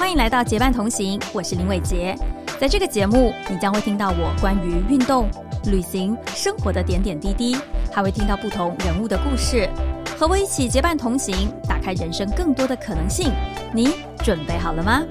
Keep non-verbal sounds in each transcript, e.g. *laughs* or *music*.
欢迎来到结伴同行，我是林伟杰。在这个节目，你将会听到我关于运动、旅行、生活的点点滴滴，还会听到不同人物的故事。和我一起结伴同行，打开人生更多的可能性。你准备好了吗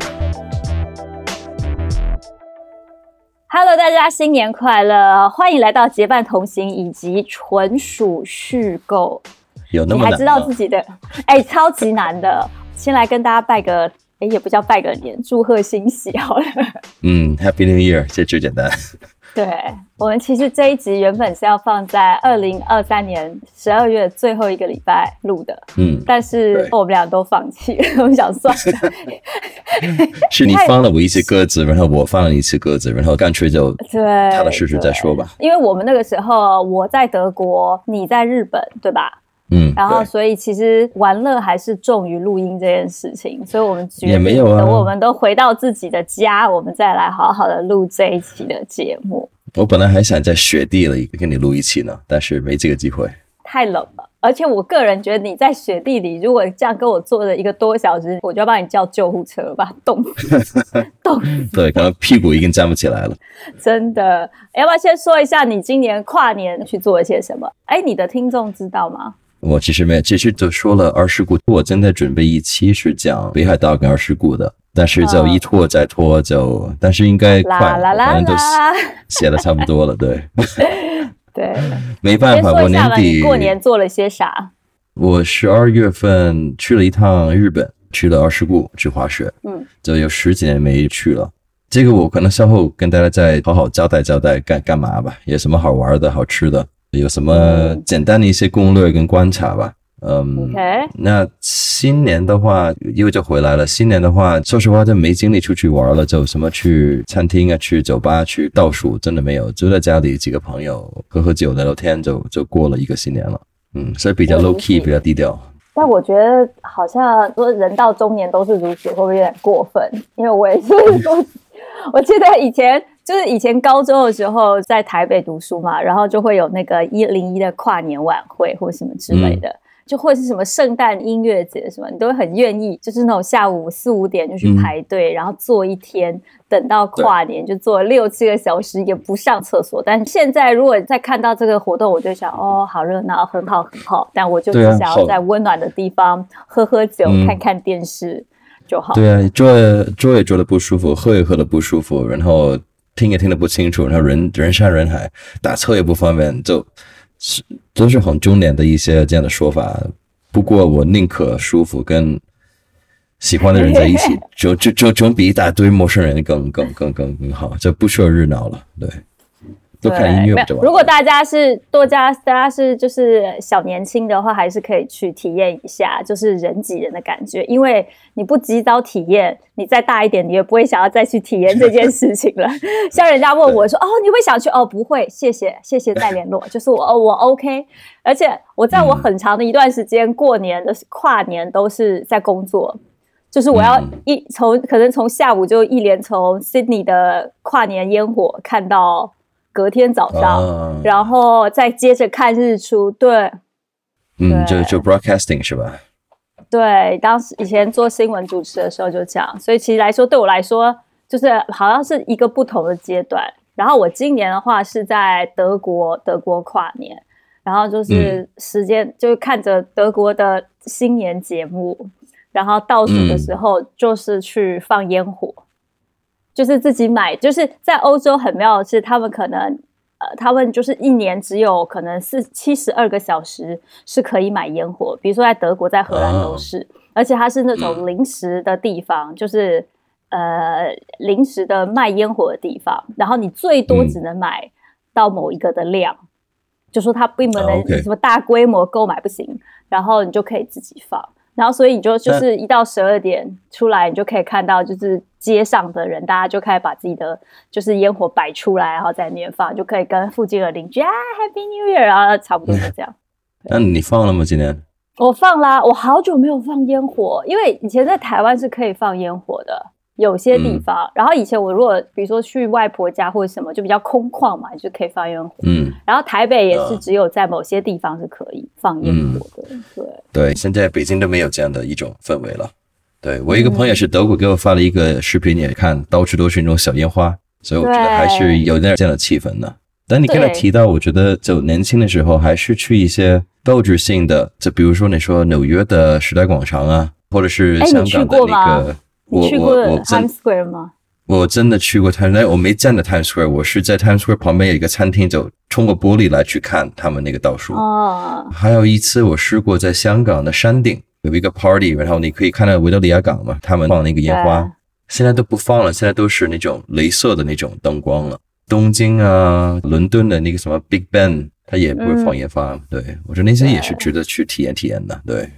？Hello，大家新年快乐！欢迎来到结伴同行以及纯属虚构。有那么难？还知道自己的？哎，超级难的。先来跟大家拜个。哎，也不叫拜个年，祝贺新喜好了。*laughs* 嗯，Happy New Year，这最简单。*laughs* 对我们其实这一集原本是要放在二零二三年十二月最后一个礼拜录的，嗯，但是我们俩都放弃，*laughs* 我们想算了。是你放了我一次鸽子，然后我放了一次鸽子，然后干脆就对踏踏实实再说吧。因为我们那个时候我在德国，你在日本，对吧？嗯，然后所以其实玩乐还是重于录音这件事情，所以我们也没有啊。等我们都回到自己的家，我们再来好好的录这一期的节目。我本来还想在雪地里跟你录一期呢，但是没这个机会。太冷了，而且我个人觉得你在雪地里，如果这样跟我坐了一个多小时，我就要帮你叫救护车吧，冻 *laughs* 冻。对，可能屁股已经站不起来了。真的，要不要先说一下你今年跨年去做了些什么？哎，你的听众知道吗？我其实没有，其实就说了二世故，我正在准备一期是讲北海道跟二世故的，但是就一拖再拖，就但是应该快了，反正都写的差不多了，对，*laughs* 对，没办法，我年底过年做了些啥？我十二月份去了一趟日本，去了二世故去滑雪，嗯，就有十几年没去了，这个我可能稍后跟大家再好好交代交代干干嘛吧，有什么好玩的好吃的。有什么简单的一些攻略跟观察吧？嗯，那新年的话又就回来了。新年的话，说实话就没精力出去玩了，就什么去餐厅啊、去酒吧、去倒数，真的没有，就在家里几个朋友喝喝酒、聊聊天，就就过了一个新年了。嗯，所以比较 low key，比较低调。但我觉得好像说人到中年都是如此，会不会有点过分？因为我也是，*laughs* 我记得以前。就是以前高中的时候在台北读书嘛，然后就会有那个一零一的跨年晚会或什么之类的，就或是什么圣诞音乐节什么，你都会很愿意，就是那种下午四五点就去排队，然后坐一天，等到跨年就坐六七个小时也不上厕所。但是现在如果再看到这个活动，我就想哦，好热闹，很好很好，但我就只想要在温暖的地方喝喝酒、看看电视就好。对啊，坐坐也坐的不舒服，喝也喝的不舒服，然后。听也听得不清楚，然后人人山人海，打车也不方便，就是都是很中年的一些这样的说法。不过我宁可舒服，跟喜欢的人在一起，*laughs* 就就就总比一大堆陌生人更更更更更好，就不需要热闹了，对。多看音乐如果大家是多家，大家是就是小年轻的话，还是可以去体验一下，就是人挤人的感觉。因为你不及早体验，你再大一点，你也不会想要再去体验这件事情了。*laughs* 像人家问我说：“哦，你会想去？”哦，不会，谢谢，谢谢再联络。就是我，哦，我 OK。而且我在我很长的一段时间过年的跨年都是在工作，就是我要一从可能从下午就一连从 Sydney 的跨年烟火看到。隔天早上，然后再接着看日出。对，嗯，就就 broadcasting 是吧？对，当时以前做新闻主持的时候就这样，所以其实来说，对我来说，就是好像是一个不同的阶段。然后我今年的话是在德国，德国跨年，然后就是时间就是看着德国的新年节目，然后倒数的时候就是去放烟火。就是自己买，就是在欧洲很妙的是，他们可能呃，他们就是一年只有可能是七十二个小时是可以买烟火。比如说在德国、在荷兰都是，而且它是那种临时的地方，就是呃临时的卖烟火的地方。然后你最多只能买到某一个的量，就说它并不能什么大规模购买不行，然后你就可以自己放。然后，所以你就就是一到十二点出来，你就可以看到，就是街上的人，大家就开始把自己的就是烟火摆出来，然后在那边放，就可以跟附近的邻居啊，Happy New Year 啊，差不多是这样。*laughs* 那你放了吗？今天？我放啦，我好久没有放烟火，因为以前在台湾是可以放烟火的。有些地方，然后以前我如果比如说去外婆家或者什么，就比较空旷嘛，就可以放烟火。嗯，然后台北也是只有在某些地方是可以放烟火的。对对，现在北京都没有这样的一种氛围了。对我一个朋友是德国，给我发了一个视频，也看到处都是那种小烟花，所以我觉得还是有点这样的气氛的。但你刚才提到，我觉得就年轻的时候还是去一些标志性的，就比如说你说纽约的时代广场啊，或者是香港的那个，我你去过我我真 Times Square 吗？我真的去过 Times，我没站在 Times Square，我是在 Times Square 旁边有一个餐厅，就通过玻璃来去看他们那个倒数。哦，还有一次我试过在香港的山顶有一个 party，然后你可以看到维多利亚港嘛，他们放那个烟花，现在都不放了，现在都是那种镭射的那种灯光了。东京啊，伦敦的那个什么 Big Ben，它也不会放烟花。对我觉得那些也是值得去体验体验的。对，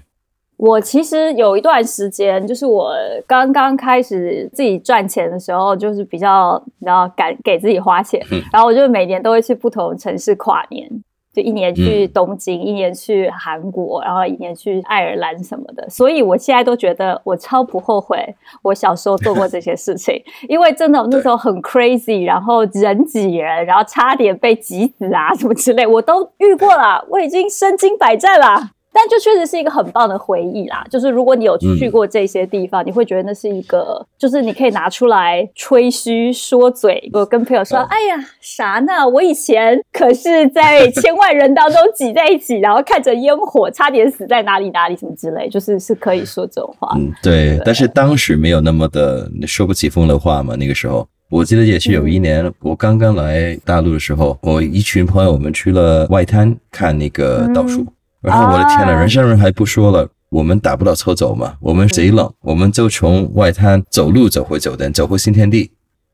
我其实有一段时间，就是我刚刚开始自己赚钱的时候，就是比较然后敢给自己花钱，嗯然后我就每年都会去不同城市跨年，就一年去嗯东京，一年去韩国，然后一年去爱尔兰什么的。所以我现在都觉得我超不后悔我小时候做过这些事情，因为真的那时候很 crazy，然后人挤人，然后差点被挤死啊什么之类，我都遇过了，我已经身经百战啦。但就确实是一个很棒的回忆啦，就是如果你有去过这些地方，你会觉得那是一个，就是你可以拿出来吹嘘说嘴，我跟朋友说，嗯哎呀，啥呢？我以前可是在千万人当中挤在一起，然后看着烟火，差点死在哪里哪里什么之类，就是是可以说这种话。嗯，对。但是当时没有那么的说不起风的话嘛，那个时候。我记得也是有一年，我刚刚来大陆的时候，我一群朋友我们去了外滩看那个倒数，然后我的天呐，啊人山人海不说了，我们打不到车走嘛，我们贼冷，我们就从外滩走路走回酒店，走回新天地。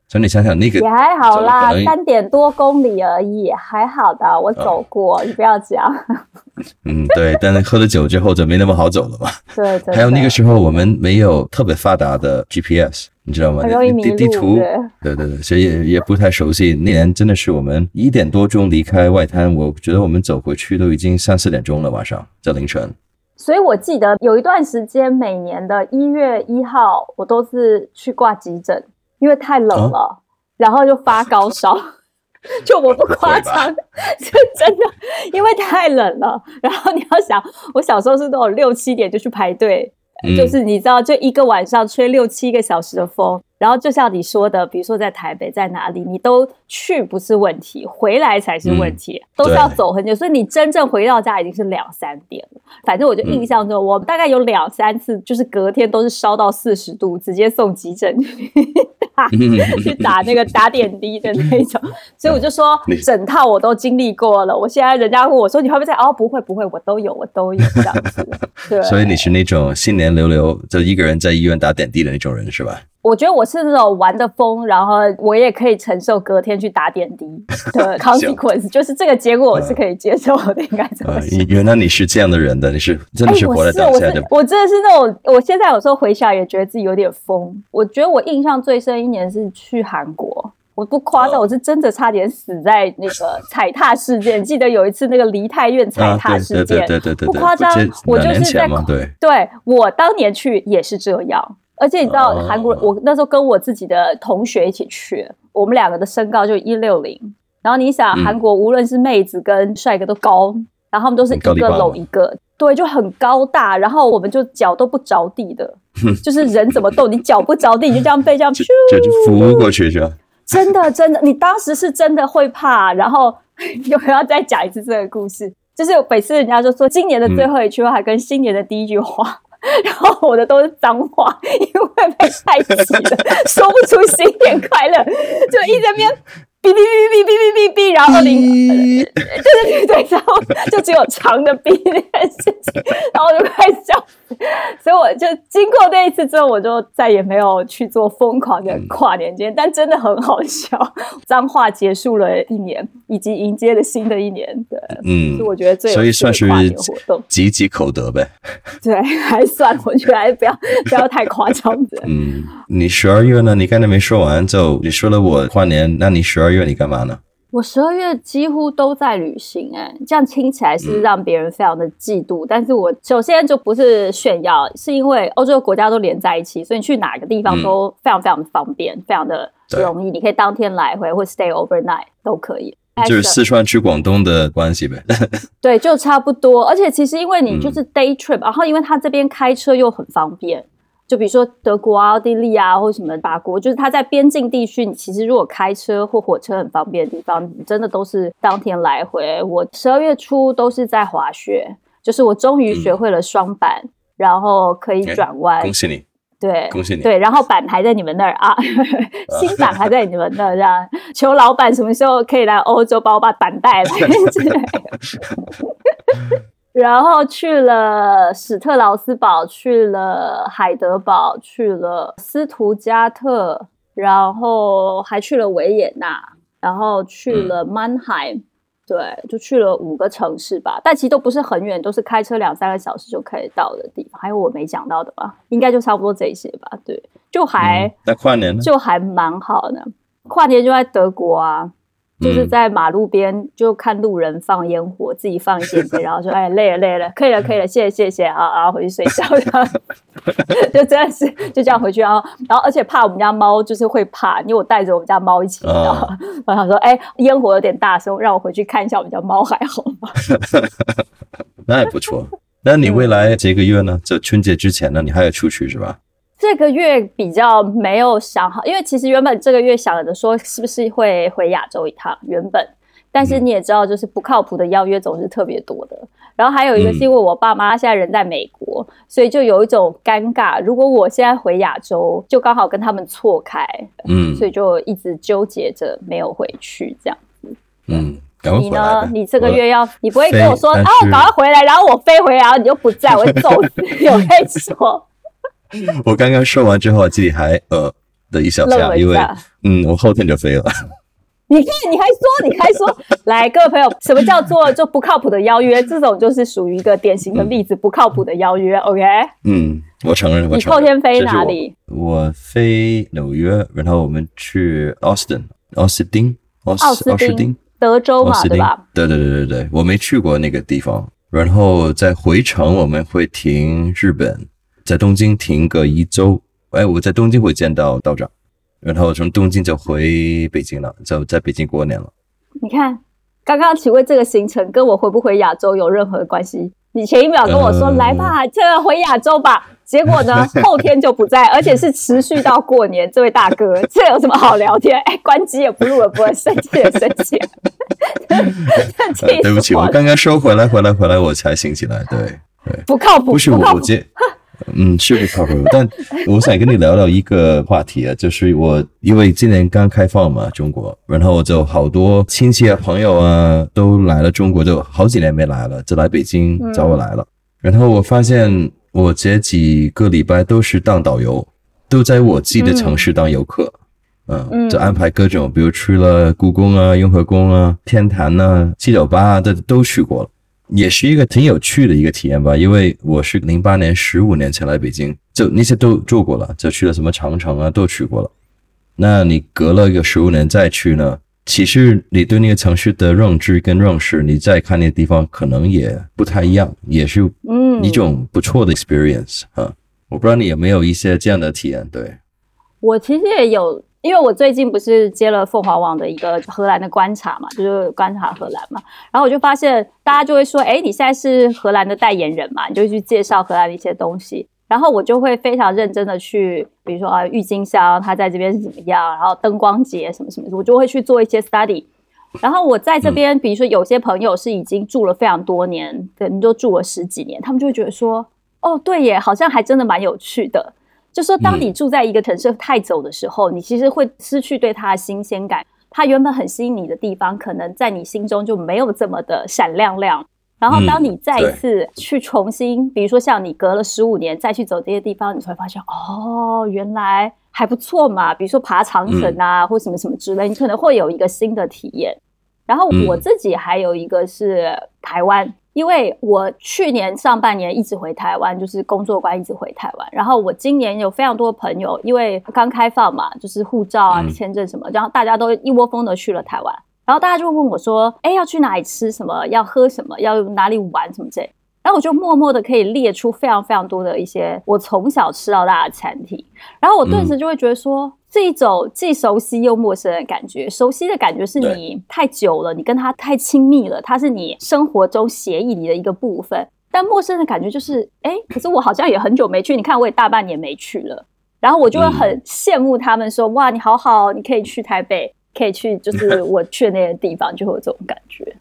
所以你想想那个也还好啦三点多公里而已，还好的。我走过，你不要讲。*laughs* 嗯，对，但是喝了酒之后就没那么好走了嘛。*laughs* 对，真的还有那个时候我们没有特别发达的 GPS，你知道吗？地地图，对对对对，所以也也不太熟悉。那年真的是我们一点多钟离开外滩，我觉得我们走回去都已经三四点钟了，晚上在凌晨。所以我记得有一段时间，每年的一月一号，我都是去挂急诊，因为太冷哦了，然后就发高烧。*laughs* 就我不 *laughs* 夸张，就真的，因为太冷了。然后你要想，我小时候是那种六七点就去排队，嗯就是你知道，就一个晚上吹六七个小时的风，然后就像你说的，比如说在台北，在哪里，你都去不是问题，回来才是问题，都是要走很久，所以你真正回到家已经是两三点了。反正我就印象中，我大概有两三次，就是隔天都是烧到四十度，直接送急诊去打去打那个打点滴的那种。*laughs* 所以我就说，整套我都经历过了。我现在人家问我说你会不会在？哦，不会不会，我都有，我都有这样子。*laughs* 对，所以你是那种新年流流就一个人在医院打点滴的那种人是吧？我觉得我是那种玩的疯，然后我也可以承受隔天去打点滴的 *laughs* consequence，就是这个结果我是可以接受的，应该怎么呃。，原来你是这样的人的，你是真的是哎、活在我是我当下的。是我真的是那种，我现在有时候回想也觉得自己有点疯。我觉得我印象最深一年是去韩国，我不夸张，哦我是真的差点死在那个 *laughs* 踩踏事件。记得有一次那个梨泰院踩踏事件，对对对对，不夸张我就是在对我当年去也是这样，而且你知道哦韩国人，我那时候跟我自己的同学一起去，我们两个的身高就一六零，然后你想嗯韩国无论是妹子跟帅哥都高，然后他们都是一个搂一个，对，就很高大，然后我们就脚都不着地的，*laughs* 就是人怎么动，你脚不着地，你就这样被这样就咻，就就扶过去是吧？*laughs* 真的真的，你当时是真的会怕，然后有没有要再讲一次这个故事？就是每次人家就说今年的最后一句话跟新年的第一句话，然后我的都是脏话，因为被太挤了，说不出新年快乐，就一直边哔哔哔哔哔哔哔哔，然后零，对对对对，然后就只有长的哔那件事情，然后我就快笑 *laughs* 所以我就经过那一次之后，我就再也没有去做疯狂的跨年节，但真的很好笑。脏话结束了一年，以及迎接了新的一年，对，嗯是，我觉得最所以算是。积极口德呗。*laughs* 对，*laughs* 还算，我觉得还不要不要太夸张的。嗯，你十二月呢？你刚才没说完，就你说了我跨年，那你十二月你干嘛呢？我十二月几乎都在旅行、哎，这样听起来是让别人非常的嫉妒。但是我首先就不是炫耀，是因为欧洲国家都连在一起，所以你去哪个地方都非常非常的方便，非常的对容易。你可以当天来回或 stay overnight 都可以。就是四川去广东的关系呗。*laughs* 对，就差不多。而且其实因为你就是嗯 day trip，、然后因为他这边开车又很方便，就比如说德国啊、奥地利啊，或什么法国，就是它在边境地区，你其实如果开车或火车很方便的地方，真的都是当天来回。我十二月初都是在滑雪，就是我终于学会了双板，然后可以转弯。恭喜你！对，恭喜你！对，然后板还在你们那儿啊，*laughs* 新板还在你们那儿，这样求老板什么时候可以来欧洲帮我把板带来。*laughs* 然后去了史特劳斯堡，去了海德堡，去了斯图加特，然后还去了维也纳，然后去了曼海，对，就去了五个城市吧。但其实都不是很远，都是开车两三个小时就可以到的地方。还有我没讲到的吧？应该就差不多这些吧。对，就还那跨年呢？就还蛮好的。跨年就在德国啊。就是在马路边就看路人放烟火，自己放一点点，*laughs* 然后说：“哎，累了累了，可以了可以了，谢谢谢谢啊，然后回去睡觉。*laughs* ”就真的是就这样回去，然后然后而且怕我们家猫就是会怕，因为我带着我们家猫一起，然后我想说：“哎，烟火有点大声，让我回去看一下我们家猫还好吗？” *laughs* 那也不错。那你未来这个月呢？就春节之前呢，你还要出去是吧？这个月比较没有想好，因为其实原本这个月想着说是不是会回亚洲一趟，原本，但是你也知道，就是不靠谱的邀约总是特别多的。然后还有一个是因为我爸妈现在人在美国，所以就有一种尴尬。如果我现在回亚洲，就刚好跟他们错开，嗯，所以就一直纠结着没有回去这样子。嗯，你呢？你这个月要，你不会跟我说啊，我赶快回来，然后我飞回来，然后你又不在，我会揍死，*laughs* 有跟你说。*laughs* 我刚刚说完之后，自己还呃的一小下，因为嗯，我后天就飞了。你看，你还说，你还说，*laughs* 来，各位朋友，什么叫做就不靠谱的邀约？这种就是属于一个典型的例子，不靠谱的邀约。OK？嗯，我承认。你后天飞哪里？我飞纽约，然后我们去奥斯汀，奥斯汀，奥斯汀，德州嘛，对吧？对对对对对，我没去过那个地方。然后在回程，我们会停日本。在东京停个一周，哎，我在东京会见到道长，然后从东京就回北京了，就在北京过年了。你看，刚刚请问这个行程跟我回不回亚洲有任何关系？你前一秒跟我说来吧，这个回亚洲吧，*laughs* 结果呢后天就不在，而且是持续到过年。这位大哥，*laughs* 这有什么好聊天？哎，关机也不录了，不会生气也生气。*laughs* 对不起，我刚刚收回来，回来，回来，我才醒起来。对对，不靠谱，不是我接。嗯，是不靠谱。*laughs* 但我想跟你聊聊一个话题啊，就是我因为今年刚开放嘛，中国，然后就好多亲戚啊、朋友啊都来了中国，就好几年没来了，就来北京找我来了。然后我发现我这几个礼拜都是当导游，都在我自己的城市当游客，嗯，就安排各种，比如去了故宫啊、雍和宫啊、天坛呐、七九八啊，这都去过了。也是一个挺有趣的一个体验吧，因为我是零八年十五年前来北京，就那些都做过了，就去了什么长城啊，都去过了。那你隔了一个十五年再去呢，其实你对那个城市的认知跟认识，你再看那个地方可能也不太一样，也是嗯一种不错的 experience 啊。我不知道你有没有一些这样的体验？对我其实也有。因为我最近不是接了凤凰网的一个荷兰的观察嘛，就是观察荷兰嘛，然后我就发现大家就会说，哎，你现在是荷兰的代言人嘛，你就去介绍荷兰的一些东西，然后我就会非常认真的去，比如说啊，郁金香它在这边是怎么样，然后灯光节什么什么，我就会去做一些 study，然后我在这边，比如说有些朋友是已经住了非常多年，可能都住了十几年，他们就会觉得说，哦，对耶，好像还真的蛮有趣的。就说，当你住在一个城市太久的时候，你其实会失去对它的新鲜感。它原本很吸引你的地方，可能在你心中就没有这么的闪亮亮。然后，当你再一次去重新，比如说像你隔了十五年再去走这些地方，你才会发现，哦，原来还不错嘛。比如说爬长城啊，或什么什么之类，你可能会有一个新的体验。然后我自己还有一个是台湾。因为我去年上半年一直回台湾，就是工作关一直回台湾。然后我今年有非常多的朋友，因为刚开放嘛，就是护照啊、签证什么，然后大家都一窝蜂的去了台湾。然后大家就问我说：“哎，要去哪里吃什么？要喝什么？要哪里玩什么这。”然后我就默默的可以列出非常非常多的一些我从小吃到大的餐厅。然后我顿时就会觉得说。这一种既熟悉又陌生的感觉，熟悉的感觉是你太久了，你跟他太亲密了，他是你生活中协议里的一个部分。但陌生的感觉就是，哎，可是我好像也很久没去，你看我也大半年没去了，然后我就会很羡慕他们说，哇，你好好，你可以去台北，可以去就是我去的那些地方，就会有这种感觉。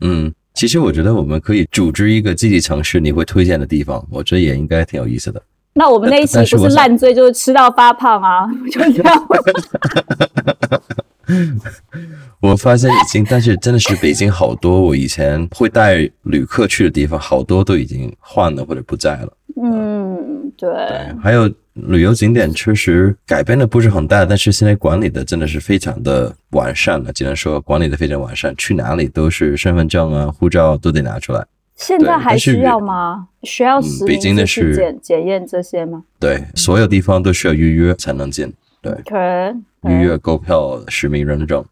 嗯，其实我觉得我们可以组织一个自己城市你会推荐的地方，我觉得也应该挺有意思的。那我们那一期不是烂醉，就是吃到发胖啊，*laughs* 就这样。我发现已经，但是真的是北京好多我以前会带旅客去的地方，好多都已经换了或者不在了。嗯，对，对，还有旅游景点确实改变的不是很大，但是现在管理的真的是非常的完善了，只能说管理的非常完善，去哪里都是身份证啊、护照都得拿出来。现在还需要吗？需要嗯实北京的名制去是检检验这些吗？对，所有地方都需要预约才能进，对，可能预约购票、实名认证。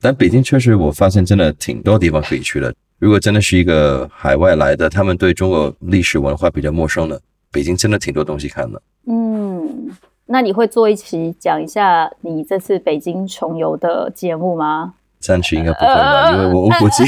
但北京确实，我发现真的挺多地方可以去的。如果真的是一个海外来的，他们对中国历史文化比较陌生的，北京真的挺多东西看的。嗯，那你会做一期讲一下你这次北京穷游的节目吗？暂时应该不会吧，因为我我估计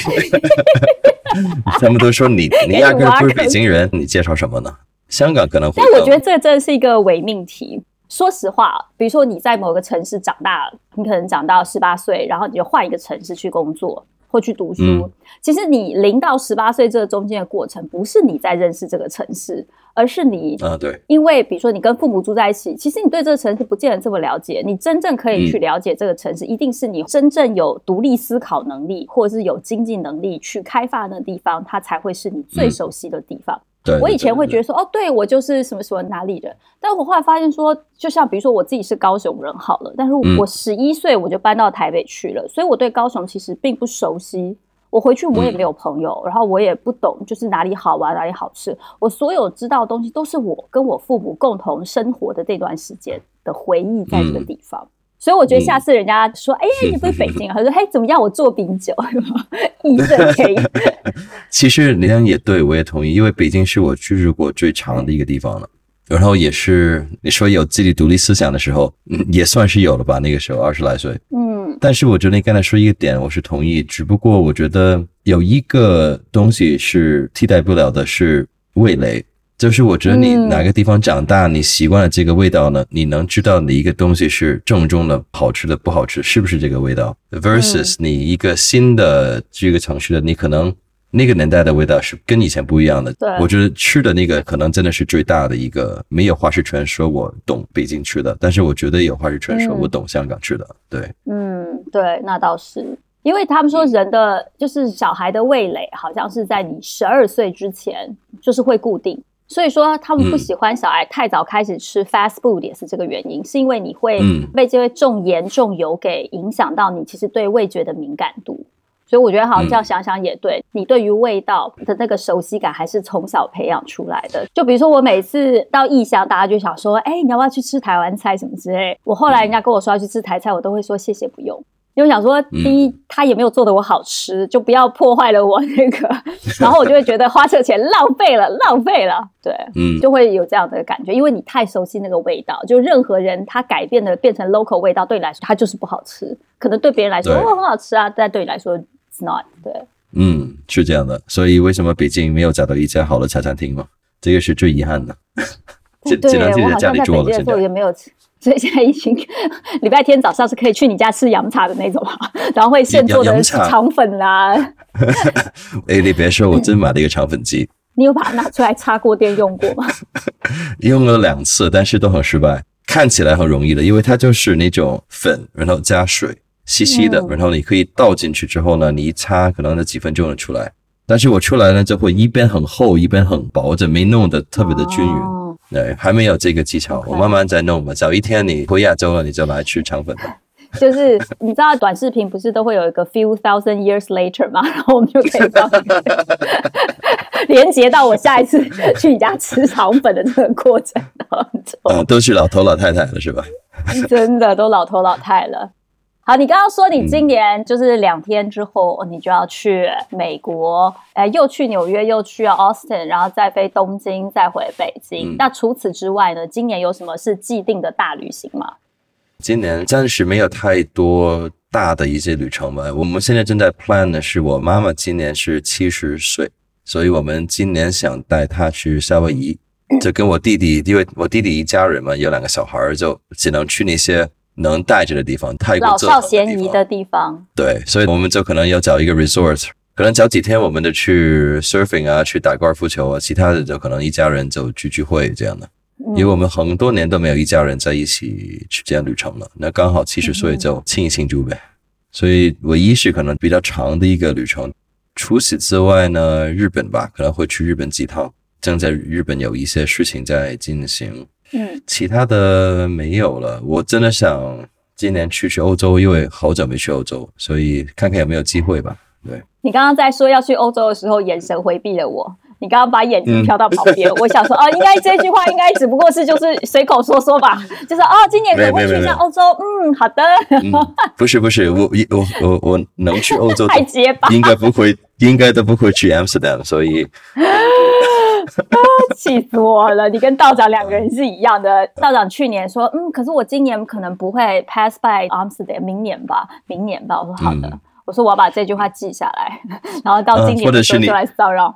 *laughs* 他们都说你 *laughs* 你压根不是北京人，你介绍什么呢？香港可能会更，但我觉得这真的是一个伪命题。说实话，比如说你在某个城市长大，你可能长到十八岁，然后你就换一个城市去工作或去读书。嗯其实你零到十八岁这个中间的过程，不是你在认识这个城市，而是你啊，对，因为比如说你跟父母住在一起，其实你对这个城市不见得这么了解。你真正可以去了解这个城市，一定是你真正有独立思考能力，或者是有经济能力去开发那个地方，它才会是你最熟悉的地方。对，我以前会觉得，得说，哦，对我就是什么什么哪里人，但我后来发现说，就像比如说我自己是高雄人好了，但是嗯。我十一岁我就搬到台北去了，所以我对高雄其实并不熟悉。我回去我也没有朋友，然后我也不懂就是哪里好玩哪里好吃，我所有知道的东西都是我跟我父母共同生活的这段时间的回忆在这个地方。所以我觉得下次人家说，哎、呀，你不是北京啊？他说，嘿，怎么样？我做饼酒，*laughs* 义正可以。*laughs* 其实你这样也对，我也同意，因为北京是我居住过最长的一个地方了。然后也是你说有自己独立思想的时候，嗯，也算是有了吧。那个时候二十来岁，嗯但是我觉得你刚才说一个点，我是同意。只不过我觉得有一个东西是替代不了的，是味蕾。就是我觉得你嗯。哪个地方长大，你习惯了这个味道呢，你能知道你一个东西是正宗的、好吃的、不好吃，是不是这个味道？versus 你一个新的这个城市的，你可能那个年代的味道是跟以前不一样的。对。我觉得吃的那个可能真的是最大的一个，没有话事权说我懂北京吃的，但是我觉得有话事权说嗯。我懂香港吃的。对，嗯，对，那倒是，因为他们说人的就是小孩的味蕾，好像是在你十二岁之前就是会固定，所以说他们不嗯喜欢小孩太早开始吃 fast food 也是这个原因，是因为你会嗯被这些重盐重油给影响到你其实对味觉的敏感度。所以我觉得好像这样想想也对，你对于味道的那个熟悉感还是从小培养出来的。就比如说我每次到异乡，大家就想说，哎、你要不要去吃台湾菜什么之类。我后来人家跟我说要去吃台菜，我都会说谢谢不用。因为我想说，第一，他也没有做的我好吃，就不要破坏了我那个，*laughs* 然后我就会觉得花这个钱浪费了，浪费了，对，嗯，就会有这样的感觉，因为你太熟悉那个味道，就任何人他改变的变成 local 味道，对你来说它就是不好吃，可能对别人来说哦很好吃啊，但对你来说 it's not，对，嗯，是这样的，所以为什么北京没有找到一家好的茶餐厅嘛？这个是最遗憾的。*laughs* 只对我好像在在家里做了。北京的时候也没有吃。所以现在已经 *laughs* 礼拜天早上是可以去你家吃洋茶的那种啊，*laughs* 然后会现做的肠粉啦，*laughs* 哎，你别说，我真买了一个肠粉机，你有把它拿出来插锅电用过吗？用了两次，但是都很失败。看起来很容易的，因为它就是那种粉，然后加水，稀稀的，嗯然后你可以倒进去之后呢，你一擦，可能那几分钟就出来。但是我出来呢，就会一边很厚，一边很薄，就没弄得特别的均匀。哦对，还没有这个技巧我慢慢在弄吧。早一天你回亚洲了，你就来吃肠粉吧。*laughs* 就是你知道短视频不是都会有一个 few thousand years later 吗？*laughs* 然后我们就可以到那个连接到我下一次去你家吃肠粉的这个过程当中。啊，都是老头老太太了，是吧？*laughs* 真的都老头老太了。好，你刚刚说你今年就是两天之后，你就要去美国，呃，又去纽约，又去 Austin，然后再飞东京，再回北京。嗯那除此之外呢，今年有什么是既定的大旅行吗？今年暂时没有太多大的一些旅程吧。我们现在正在 plan 的是，我妈妈今年是七十岁，所以我们今年想带她去夏威夷，就跟我弟弟，因为我弟弟一家人嘛，有两个小孩儿，就只能去那些能带着的地方，泰国老少咸宜的地方。对，所以我们就可能要找一个 resort，可能找几天我们就去 surfing 啊，去打高尔夫球啊，其他的就可能一家人就聚聚会这样的。嗯因为我们很多年都没有一家人在一起去这样旅程了，那刚好七十岁就庆一庆祝呗。所以唯一是可能比较长的一个旅程。除此之外呢，日本吧，可能会去日本几趟，正在日本有一些事情在进行。嗯，其他的没有了。我真的想今年去去欧洲，因为好久没去欧洲，所以看看有没有机会吧。对，你刚刚在说要去欧洲的时候，眼神回避了我。你刚刚把眼睛嗯飘到旁边，我想说，哦，应该这句话应该只不过是就是随口说说吧，就是哦，今年可能会去一下欧洲，嗯，好的，嗯，不是不是，我我我我能去欧洲太结巴，应该不会，应该都不会去 Amsterdam，所以 *laughs* 气死我了！你跟道长两个人是一样的。道长去年说，嗯，可是我今年可能不会 pass by Amsterdam，明年吧，明年吧。我说好的，嗯我说我要把这句话记下来，然后到今啊年的时候就来骚扰。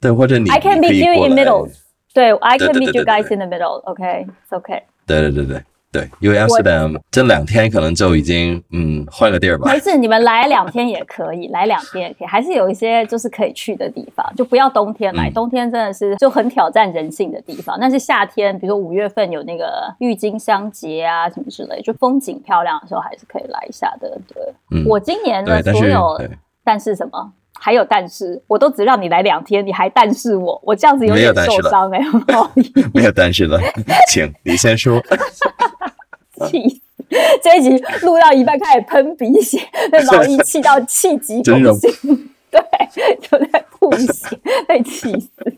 对，或者你 I can meet you in middle. 对，I can meet you guys in the middle. OK, it's OK. 对对对对对，因为 Amsterdam 这两天可能就已经嗯换个地儿吧没。事，你们来两天也可以，来两天也可以，还是有一些就是可以去的地方，就不要冬天来，嗯冬天真的是就很挑战人性的地方。但是夏天，比如说五月份有那个郁金香节啊什么之类，就风景漂亮的时候，还是可以来一下的。对，嗯，我今年的所有，但是什么？还有但是，我都只让你来两天，你还但是我，我这样子有点受伤哎。没有但是了，*laughs* *laughs* 请你先说。*laughs* *laughs* 气死！这一集录到一半开始喷鼻血，被毛衣气到气急 *laughs* 攻心，对，就在吐血，被气死了。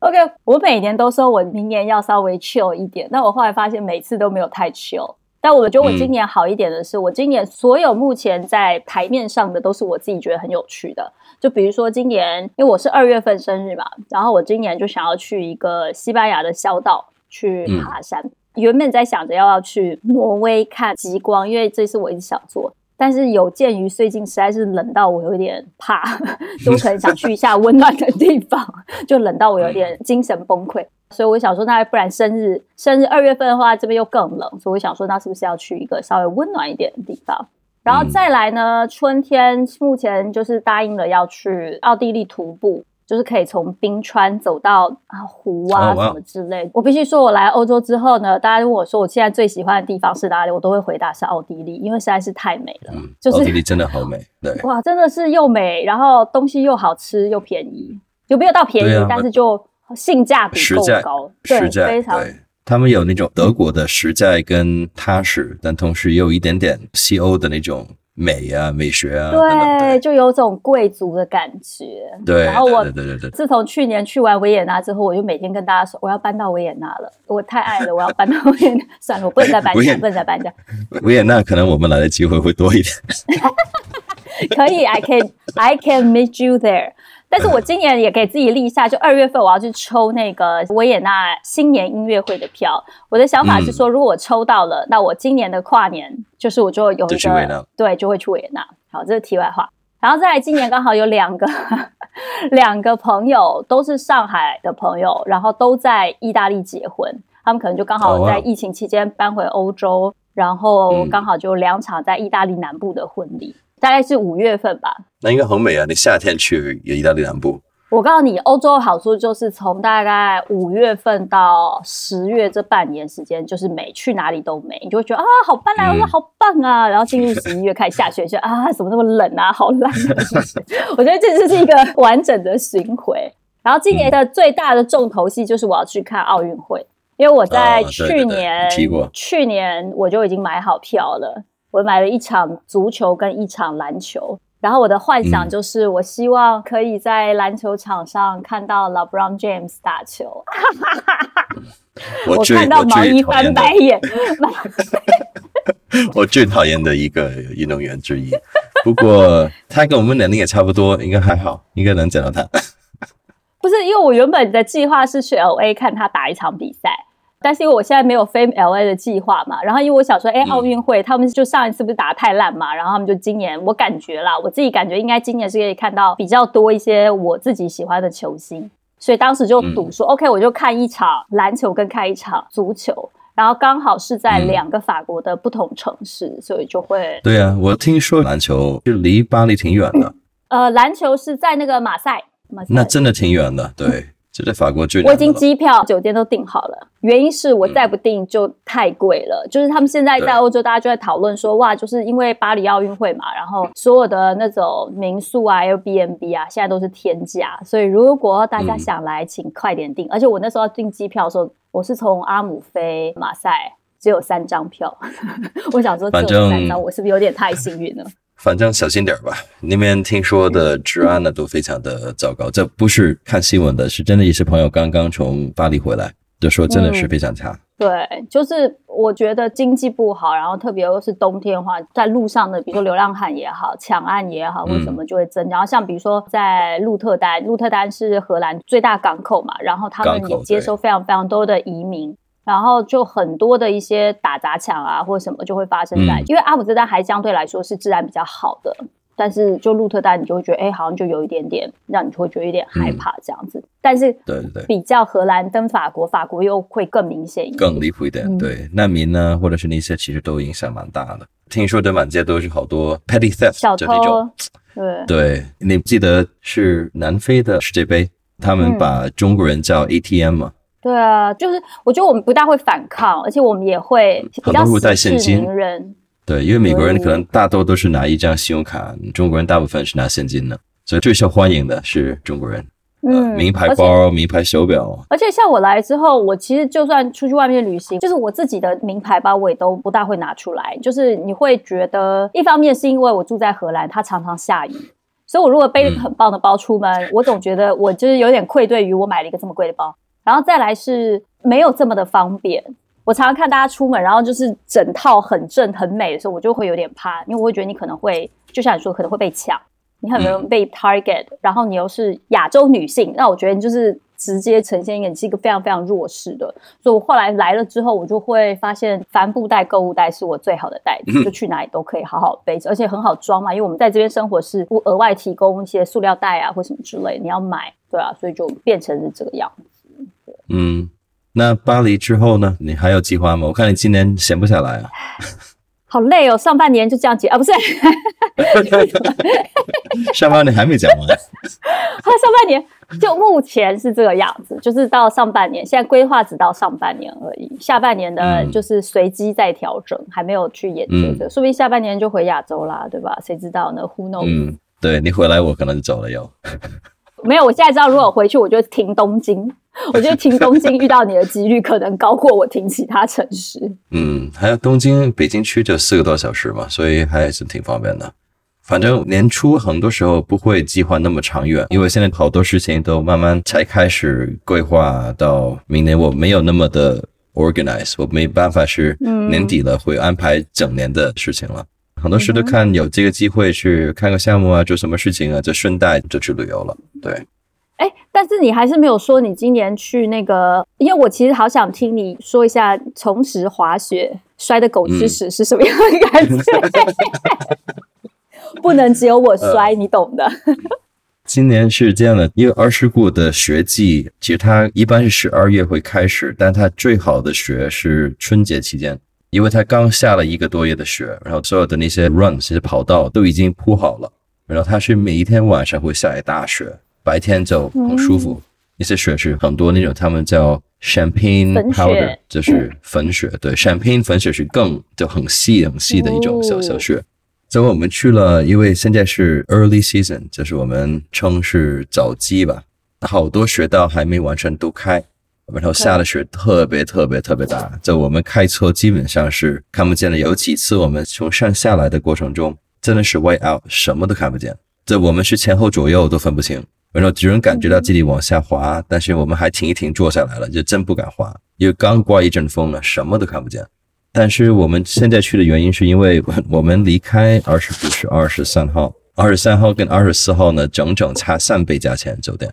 OK，我每年都说我明年要稍微 chill 一点，但我后来发现每次都没有太 chill。但我觉得我今年好一点的是，我今年所有目前在台面上的都是我自己觉得很有趣的。就比如说今年，因为我是二月份生日嘛，然后我今年就想要去一个西班牙的小岛去爬山。原本在想着要去挪威看极光，因为这是我一直想做。但是有鉴于最近实在是冷到我有点怕，*laughs* 就我可能想去一下温暖的地方，*laughs* 就冷到我有点精神崩溃。所以我想说，那不然生日生日二月份的话，这边又更冷，所以我想说，那是不是要去一个稍微温暖一点的地方？然后再来呢，春天目前就是答应了要去奥地利徒步，就是可以从冰川走到啊湖啊什么之类的。我必须说，我来欧洲之后呢，大家问我说我现在最喜欢的地方是哪里，我都会回答是奥地利，因为实在是太美了。嗯，就是奥地利真的好美，对，哇，真的是又美，然后东西又好吃又便宜，有没有到便宜？但是就性价比够高，对，非常对。他们有那种德国的实在跟踏实，但同时又有一点点西欧的那种美啊、美学啊。对，就有种贵族的感觉。对，然后我对对对，自从去年去完维也纳之后，我就每天跟大家说，我要搬到维也纳了，我太爱了，我要搬到维也纳。算了，我不能再搬家，*laughs* 不能再搬家。维也纳可能我们来的机会会多一点。*laughs* 可以，I can I can meet you there。但是我今年也给自己立下，就二月份我要去抽那个维也纳新年音乐会的票。我的想法是说，如果我抽到了，那我今年的跨年就是我就有一个对，就会去维也纳。好，这是题外话。然后再来，今年刚好有两个 *laughs* 两个朋友都是上海的朋友，然后都在意大利结婚，他们可能就刚好在疫情期间搬回欧洲，然后嗯刚好就两场在意大利南部的婚礼，大概是五月份吧。那应该很美啊！你夏天去意大利南部，我告诉你，欧洲的好处就是从大概五月份到十月这半年时间，就是美，去哪里都美，你就会觉得啊，好棒啊，嗯哇好棒啊！然后进入十一月开始下雪，就啊，怎么那么冷啊，好冷、啊！*laughs* 我觉得这就是一个完整的巡回。然后今年的最大的重头戏就是我要去看奥运会，因为我在去年、去年我就已经买好票了，我买了一场足球跟一场篮球。然后我的幻想嗯就是，我希望可以在篮球场上看到 LeBron James 打球。*laughs* 我最看到毛衣翻白眼，*laughs* 我最讨厌的一个运动员之一。不过他跟我们年龄也差不多，应该还好，应该能见到他。*laughs* 不是因为我原本的计划是去 LA 看他打一场比赛，但是因为我现在没有飞 L A 的计划嘛，然后因为我想说，哎，奥运会他们就上一次不是打得太烂嘛，然后他们就今年我感觉啦，我自己感觉应该今年是可以看到比较多一些我自己喜欢的球星，所以当时就赌说，OK，我就看一场篮球跟看一场足球，然后刚好是在两个法国的不同城市，所以就会对啊，我听说篮球就离巴黎挺远的，呃，篮球是在那个马赛，马赛。那真的挺远的，对。这在法国最我已经机票、酒店都订好了，原因是我再不订就太贵了。就是他们现在在欧洲，大家就在讨论说，哇，就是因为巴黎奥运会嘛，然后所有的那种民宿啊、Airbnb 啊，现在都是天价。所以如果大家想来，请快点订。而且我那时候订机票的时候，我是从阿姆飞马赛，只有三张票。*laughs* 我想说，只有三张，我是不是有点太幸运了？反正小心点吧，那边听说的治安呢都非常的糟糕。这不是看新闻的，是真的。一些朋友刚刚从巴黎回来，就说真的是非常差。对，就是我觉得经济不好，然后特别又是冬天的话，在路上的，比如说流浪汉也好，抢案也好，或什么就会增。然后像比如说在鹿特丹，鹿特丹是荷兰最大港口嘛，然后他们也接收非常非常多的移民。然后就很多的一些打砸抢啊，或者什么就会发生在，因为阿姆斯特丹还相对来说是治安比较好的，但是就鹿特丹你就会觉得，哎，好像就有一点点让你会觉得有点害怕这样子。但是对对对，比较荷兰跟法国，法国又会更明显一点，更离谱一点。对难民呢，或者是那些其实都影响蛮大的。听说这满街都是好多 petty theft 小偷，对对，你记得是南非的世界杯，他们把中国人叫 ATM 吗？对啊，就是我觉得我们不大会反抗，而且我们也会比较带现金人。对，因为美国人可能大多都是拿一张信用卡，中国人大部分是拿现金的，所以最受欢迎的是中国人。嗯，名牌包、名牌手表。而且像我来之后，我其实就算出去外面旅行，就是我自己的名牌包，我也都不大会拿出来。就是你会觉得，一方面是因为我住在荷兰，它常常下雨，所以我如果背很棒的包出门，我总觉得我就是有点愧对于我买了一个这么贵的包。然后再来是没有这么的方便。我常常看大家出门，然后就是整套很正很美的时候，我就会有点怕，因为我会觉得你可能会，就像你说，可能会被抢，你很容易被 target。然后你又是亚洲女性，那我觉得你就是直接呈现一个你是一个非常非常弱势的。所以我后来来了之后，我就会发现帆布袋、购物袋是我最好的袋子，就去哪里都可以好好背着，而且很好装嘛。因为我们在这边生活是不额外提供一些塑料袋啊或什么之类，你要买，对啊，所以就变成是这个样子。嗯，那巴黎之后呢？你还有计划吗？我看你今年闲不下来啊，好累哦。上半年就这样结啊，不是，*laughs* *laughs* 上半年还没讲完。还有上半年，就目前是这个样子，就是到上半年，现在规划只到上半年而已。下半年的就是随机在调整，还没有去研究这，说不定下半年就回亚洲啦，对吧？谁知道呢？Who knows？嗯，对你回来，我可能就走了又。没有，我现在知道，如果回去，我就停东京。*laughs* 我觉得停东京遇到你的几率可能高过我停其他城市。嗯，还有东京、北京区就四个多小时嘛，所以还是挺方便的。反正年初很多时候不会计划那么长远，因为现在好多事情都慢慢才开始规划到明年，我没有那么的 organize，我没办法是年底了会安排整年的事情了。很多时都看有这个机会去看个项目啊，做什么事情啊，就顺带就去旅游了。对，哎，但是你还是没有说你今年去那个，因为我其实好想听你说一下重拾滑雪摔的狗吃屎是什么样的感觉。*laughs* 不能只有我摔，你懂的。今年是这样的，因为二世谷的雪季其实它一般是十二月会开始，但它最好的雪是春节期间。因为它刚下了一个多月的雪，然后所有的那些 run 其实跑道都已经铺好了，然后它是每一天晚上会下一大雪，白天就很舒服。一些雪是很多那种，他们叫 champagne powder，就是粉雪。对，*laughs* champagne 粉雪是更就很细很细的一种小小雪。所以我们去了，因为现在是 early season，就是我们称是早季吧，好多雪道还没完全都开。然后下的雪特别特别特别大，就我们开车基本上是看不见的。有几次我们从上下来的过程中，真的是 white out，什么都看不见。这我们是前后左右都分不清，然后只能感觉到自己往下滑。但是我们还停一停，坐下来了，就真不敢滑，因为刚刮一阵风了，什么都看不见。但是我们现在去的原因是因为 *laughs* 我们离开二十五是二十三号，二十三号跟二十四号呢，整整差三倍价钱酒店。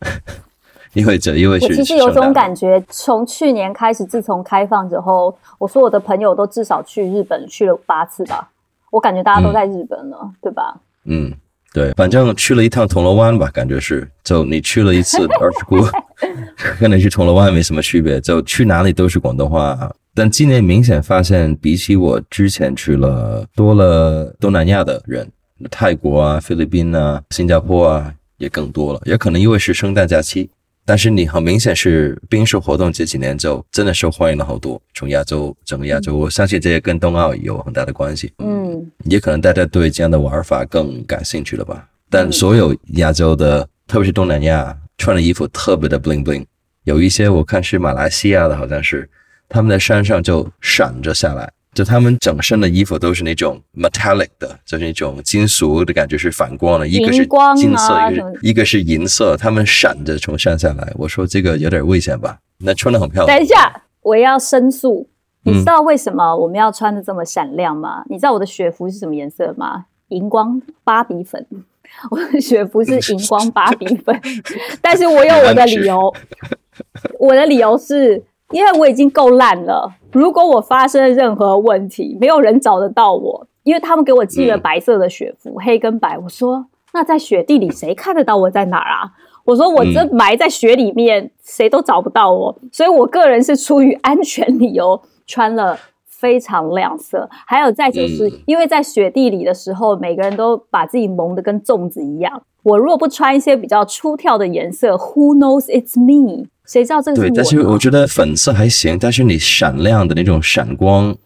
*laughs* 因为这因为是我其实有种感觉，从去年开始，自从开放之后，我说我的朋友都至少去日本去了八次吧。我感觉大家都在日本了，对吧？嗯，对，反正去了一趟铜锣湾吧，感觉是，就你去了一次 *laughs* 二世谷，*laughs* 跟你去铜锣湾没什么区别，就去哪里都是广东话。但今年明显发现，比起我之前去了，多了东南亚的人，泰国啊、菲律宾啊、新加坡啊，也更多了。也可能因为是圣诞假期，但是你很明显是冰术活动这几年就真的受欢迎了好多，从亚洲整个亚洲，我相信这些跟冬奥有很大的关系。嗯，也可能大家对这样的玩法更感兴趣了吧。但所有亚洲的，特别是东南亚，穿的衣服特别的 bling bling，有一些我看是马来西亚的，好像是他们在山上就闪着下来，就他们整身的衣服都是那种 metallic 的，就是那种金属的感觉是反光的，一个是金色，一个是一个是银色，他们闪着从山下来。我说这个有点危险吧？那穿的很漂亮等，一下，我要申诉。你嗯知道为什么我们要穿的这么闪亮吗？你知道我的雪服是什么颜色吗？荧光芭比粉。*laughs* 我的雪服是荧光芭比粉，*laughs* 但是我有我的理由。*laughs* 我的理由是因为我已经够烂了，如果我发生任何问题，没有人找得到我，因为他们给我寄了嗯白色的雪服，黑跟白。我说那在雪地里谁看得到我在哪儿啊？我说我这嗯埋在雪里面，谁都找不到我，所以我个人是出于安全理由穿了。非常亮色，还有再者是、嗯因为在雪地里的时候，每个人都把自己蒙得跟粽子一样。我若不穿一些比较出挑的颜色，Who knows it's me？谁知道这个是对，但是我觉得粉色还行，但是你闪亮的那种闪光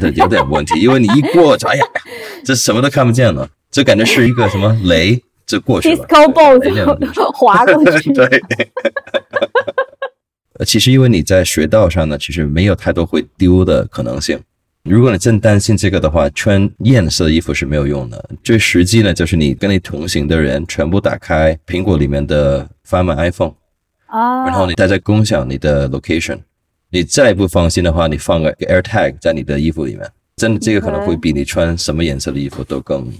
的有点问题，*laughs* 因为你一过就哎呀，这什么都看不见了，这感觉是一个什么雷就过去了。滑过去。对。呃，*laughs* 其实因为你在学道上呢，其实没有太多会丢的可能性。如果你真担心这个的话，穿艳色的衣服是没有用的。最实际呢，就是你跟你同行的人全部打开苹果里面的翻卖 iPhone，啊，然后你再在共享你的 location。你再不放心的话，你放个 AirTag 在你的衣服里面，真的这个可能会比你穿什么颜色的衣服都更。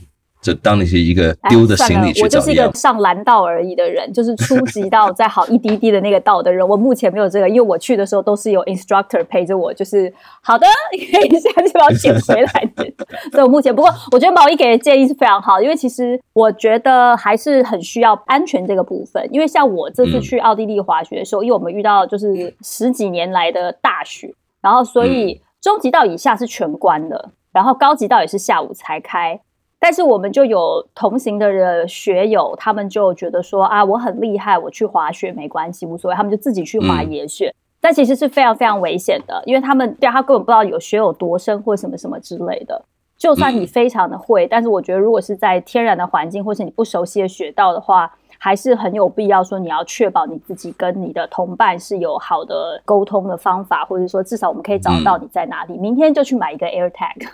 就当你是一个哎丢的行李去我就是一个，上蓝道而已的人，就是初级道再好一滴滴的那个道的人。我目前没有这个，因为我去的时候都是有 instructor 陪着我，就是好的，你可以下就把我捡回来的。所以我目前，不过我觉得毛衣给的建议是非常好，因为其实我觉得还是很需要安全这个部分。因为像我这次嗯去奥地利滑雪的时候，因为我们遇到就是十几年来的大雪，然后所以中级道以下是全关的，然后高级道也是下午才开。但是我们就有同行的人学友，他们就觉得说啊，我很厉害，我去滑雪没关系，无所谓，他们就自己去滑嗯野雪。但其实是非常非常危险的，因为他们对他根本不知道有雪有多深或什么什么之类的。就算你嗯非常的会，但是我觉得如果是在天然的环境或是你不熟悉的雪道的话，还是很有必要说你要确保你自己跟你的同伴是有好的沟通的方法，或者说至少我们可以找嗯到你在哪里。明天就去买一个 AirTag。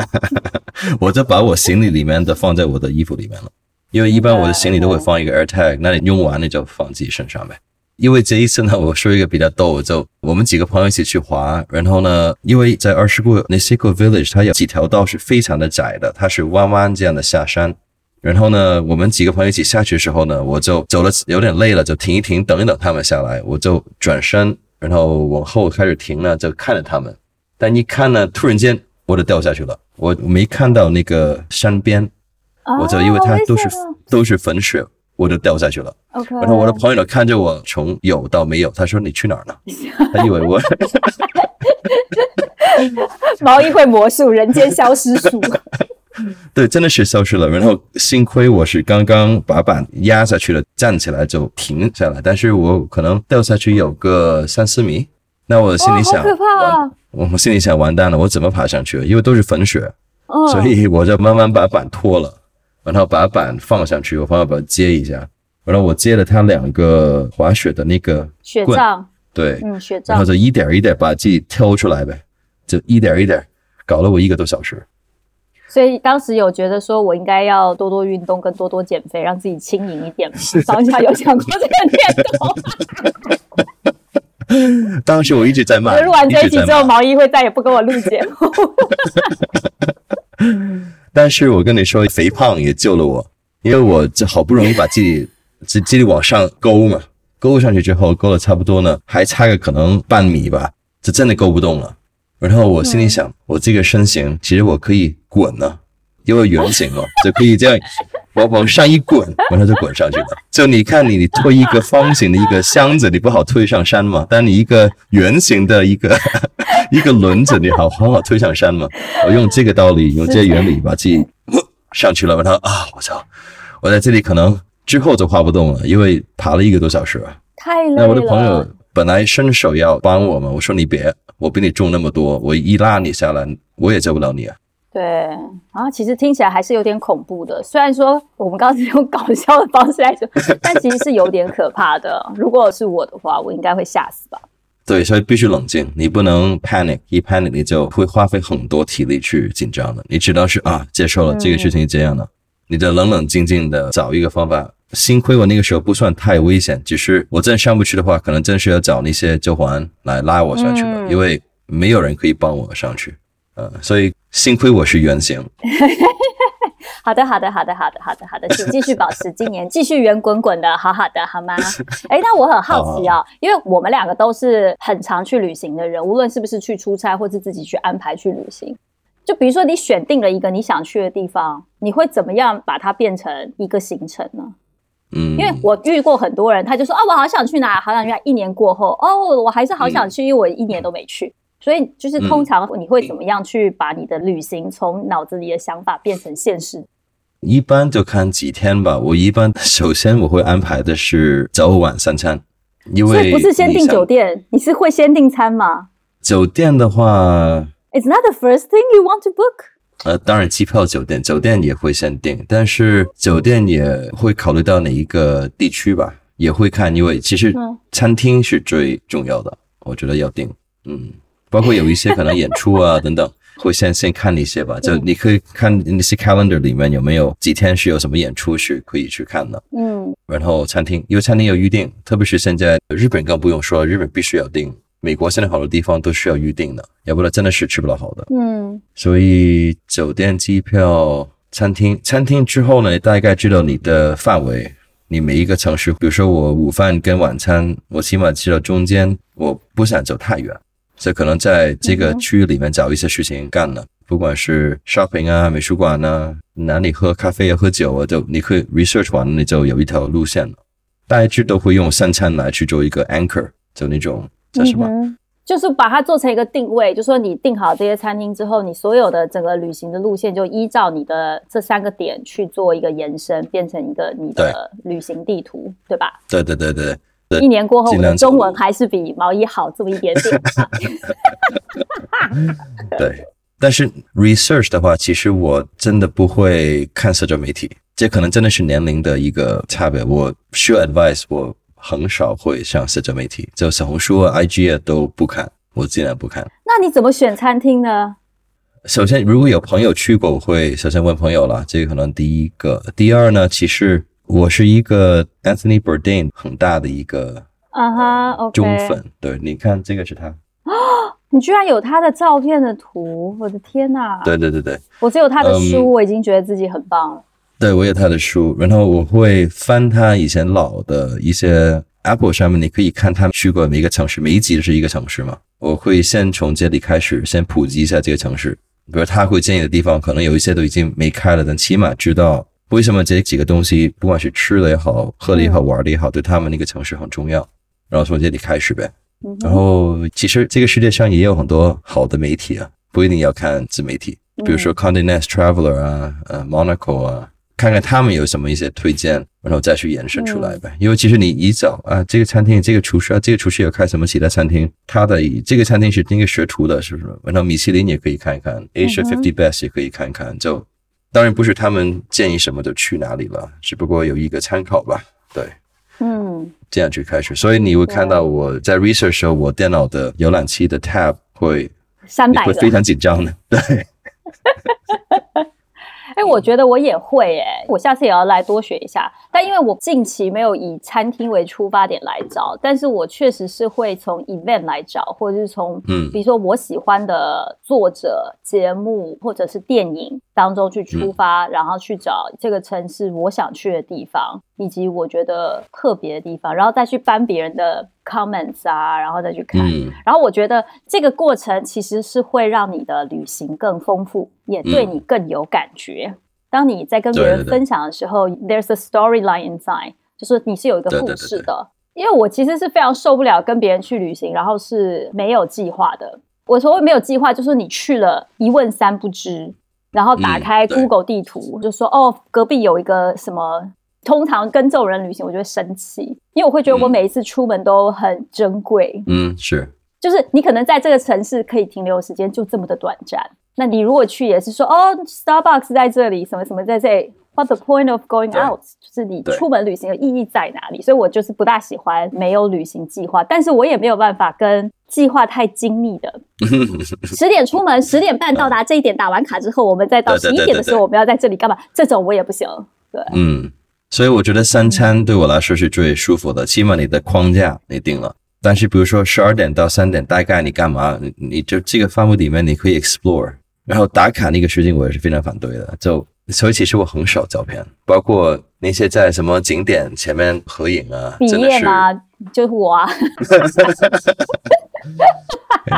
*laughs* 我就把我行李里面的放在我的衣服里面了，因为一般我的行李都会放一个 AirTag，那你用完你就放自己身上呗。因为这一次呢，我说一个比较逗，就我们几个朋友一起去滑，然后呢，因为在二十谷 Niseko Village，它有几条道是非常的窄的，它是弯弯这样的下山。然后呢，我们几个朋友一起下去的时候呢，我就走了有点累了，就停一停，等一等他们下来，我就转身，然后往后开始停了，就看着他们。但一看呢，突然间我就掉下去了，我没看到那个山边，我就因为它都是、都是粉雪，我就掉下去了。然后我的朋友呢看着我从有到没有，他说你去哪儿呢？*laughs* 他以为我 *laughs* 毛衣会魔术，人间消失术。对，真的是消失了。然后幸亏我是刚刚把板压下去了，站起来就停下来，但是我可能掉下去有个三四米。那我心，里想，可怕啊！我我心里想完蛋了，我怎么爬上去？因为都是粉雪，嗯，所以我就慢慢把板脱了，然后把板放上去，我朋友把它接一下，然后我接了他两个滑雪的那个雪杖，对，嗯，雪杖然后。就一点一点把自己挑出来呗，就一点一点，搞了我一个多小时。所以当时有觉得说我应该要多多运动，跟多多减肥，让自己轻盈一点嘛。方向有想过这个念头？*laughs* 当时我一直在骂，录完这一集之后。毛衣会再也不跟我录节目。*laughs* 但是我跟你说，肥胖也救了我，因为我这好不容易把自己自自己往上勾嘛，勾上去之后，勾了差不多呢，还差个可能半米吧，这真的勾不动了。然后我心里想，我这个身形其实我可以滚呢，因为圆形嘛，*laughs* 就可以这样，往往上一滚，然后就滚上去了。就你看你，你推一个方形的一个箱子，你不好推上山嘛？但你一个圆形的一个 *laughs* 一个轮子，你好很好推上山嘛？我用这个道理，用这些原理把自己 *laughs* 上去了。然后啊，我操，我在这里可能。之后就滑不动了，因为爬了一个多小时啊，太累了。那我的朋友本来伸手要帮我们，我说你别，我比你重那么多，我一拉你下来，我也救不了你啊。对，然后其实听起来还是有点恐怖的。虽然说我们刚刚是用搞笑的方式来说，*laughs* 但其实是有点可怕的。如果是我的话，我应该会吓死吧。对，所以必须冷静，你不能 panic，一 panic 你就会花费很多体力去紧张的。你只能是啊，接受了这个事情是这样的，你就冷冷静静的找一个方法。幸亏我那个时候不算太危险，只是我真上不去的话，可能真是要找那些救援来拉我上去了，因为没有人可以帮我上去。呃，所以幸亏我是圆形。*laughs* 好的，好的，好的，好的，好的，好的，请继续保持今年继续圆滚滚的，好好的，好吗？*laughs* 哎，那我很好奇啊，因为我们两个都是很常去旅行的人，无论是不是去出差，或是自己去安排去旅行。就比如说，你选定了一个你想去的地方，你会怎么样把它变成一个行程呢？嗯，因为我遇过很多人，他就说啊，我好想去哪，好想去哪。一年过后，哦，我还是好想去，因为我一年都没去。所以，就是通常你会怎么样去把你的旅行从脑子里的想法变成现实？一般就看几天吧。我一般首先我会安排的是早晚三餐，因为不是先订酒店，你是会先订餐吗？酒店的话，It's not the first thing you want to book. 呃，当然，机票、酒店，酒店也会先订，但是酒店也会考虑到哪一个地区吧，也会看，因为其实餐厅是最重要的，我觉得要订。嗯，包括有一些可能演出啊 *laughs* 等等，会先先看那些吧，就你可以看那些 calendar 里面有没有几天是有什么演出是可以去看的。嗯，然后餐厅，因为餐厅有预定，特别是现在日本更不用说，日本必须要订。美国现在好多地方都需要预定的，要不然真的是吃不到好的。嗯，所以酒店、机票、餐厅，餐厅之后呢，大概知道你的范围，你每一个城市，比如说我午饭跟晚餐，我起码知道中间，我不想走太远，所以可能在这个区域里面找一些事情干了，不管是 shopping 啊、美术馆啊、哪里喝咖啡啊、喝酒啊，就你可以 research 完了，你就有一条路线了。大致都会用三餐来去做一个 anchor，就那种。嗯，就是把它做成一个定位，就说你定好这些餐厅之后，你所有的整个旅行的路线就依照你的这三个点去做一个延伸，变成一个你的旅行地图，对吧？对对对对。一年过后，我的中文还是比毛衣好这么一点点。*laughs* 对，但是 research 的话，其实我真的不会看社交媒体，这可能真的是年龄的一个差别。我需要 advice，我。很少会上社交媒体，就小红书啊、IG 啊都不看，我尽量不看。那你怎么选餐厅呢？首先，如果有朋友去过，我会首先问朋友了，这个可能第一个。第二呢，其实我是一个 Anthony Bourdain 很大的一个啊哈，OK，中粉。对，你看这个是他啊，*gasps* 你居然有他的照片的图，我的天哪！对对对对，我只有他的书，我已经觉得自己很棒了。对，我有他的书，然后我会翻他以前老的一些 Apple 上面，你可以看他去过每一个城市，每一集是一个城市嘛。我会先从这里开始，先普及一下这个城市，比如他会建议的地方，可能有一些都已经没开了，但起码知道为什么这几个东西，不管是吃的也好，喝的也好，玩的也好，对他们那个城市很重要。然后从这里开始呗。然后其实这个世界上也有很多好的媒体啊，不一定要看自媒体，比如说 Condé Nast Traveler 啊，呃，Monaco 啊。看看他们有什么一些推荐，然后再去延伸出来呗。因为其实你一找啊，这个餐厅这个厨师啊，这个厨师有开什么其他餐厅，他的这个餐厅是那个学徒的，是不是？然后米其林也可以看一看，Asia Fifty Best 也可以看看。就当然不是他们建议什么就去哪里了，只不过有一个参考吧。对，嗯，这样去开始。所以你会看到我在 research 时候，我电脑的浏览器的 tab 会三百会非常紧张的，对。*laughs* 哎，我觉得我也会哎，我下次也要来多学一下。但因为我近期没有以餐厅为出发点来找，但是我确实是会从 event 来找，或者是从嗯，比如说我喜欢的作者、节目或者是电影，当中去出发，然后去找这个城市我想去的地方，以及我觉得特别的地方，然后再去翻别人的 comments 啊，然后再去看。然后我觉得这个过程其实是会让你的旅行更丰富，也对你更有感觉。当你在跟别人分享的时候，there's a storyline inside，就是你是有一个故事的。因为我其实是非常受不了跟别人去旅行，然后是没有计划的。我所谓没有计划，就是你去了一问三不知，然后打开 Google 地图就说哦，隔壁有一个什么。通常跟这种人旅行，我就会生气，因为我会觉得我每一次出门都很珍贵。嗯，是，就是你可能在这个城市可以停留时间就这么的短暂，那你如果去也是说哦，Starbucks 在这里，什么什么在这里。What's the point of going out？就是你出门旅行的意义在哪里？所以我就是不大喜欢没有旅行计划，但是我也没有办法跟计划太精密的。*laughs* 十点出门，十点半到达这一点，打完卡之后，我们再到十一点的时候，我们要在这里干嘛？这种我也不行。对，嗯，所以我觉得三餐对我来说是最舒服的，起码你的框架你定了。但是比如说十二点到三点，大概你干嘛？你就这个范围里面你可以 explore，然后打卡那个事情我也是非常反对的，就。所以其实我很少照片，包括那些在什么景点前面合影啊，毕业吗？就是我啊。*laughs*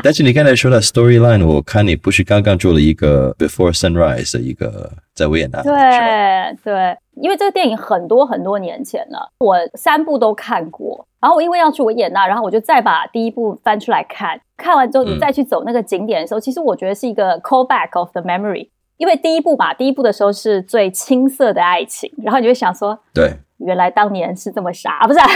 但是你刚才说的 storyline，我看你不是刚刚做了一个 Before Sunrise 的一个在维也纳？对对，因为这个电影很多很多年前了，我三部都看过。然后我因为要去维也纳，然后我就再把第一部翻出来看，看完之后你再去走那个景点的时候，其实我觉得是一个 callback of the memory。因为第一部嘛，第一部的时候是最青涩的爱情，然后你就想说，对，原来当年是这么傻啊，不是？*laughs*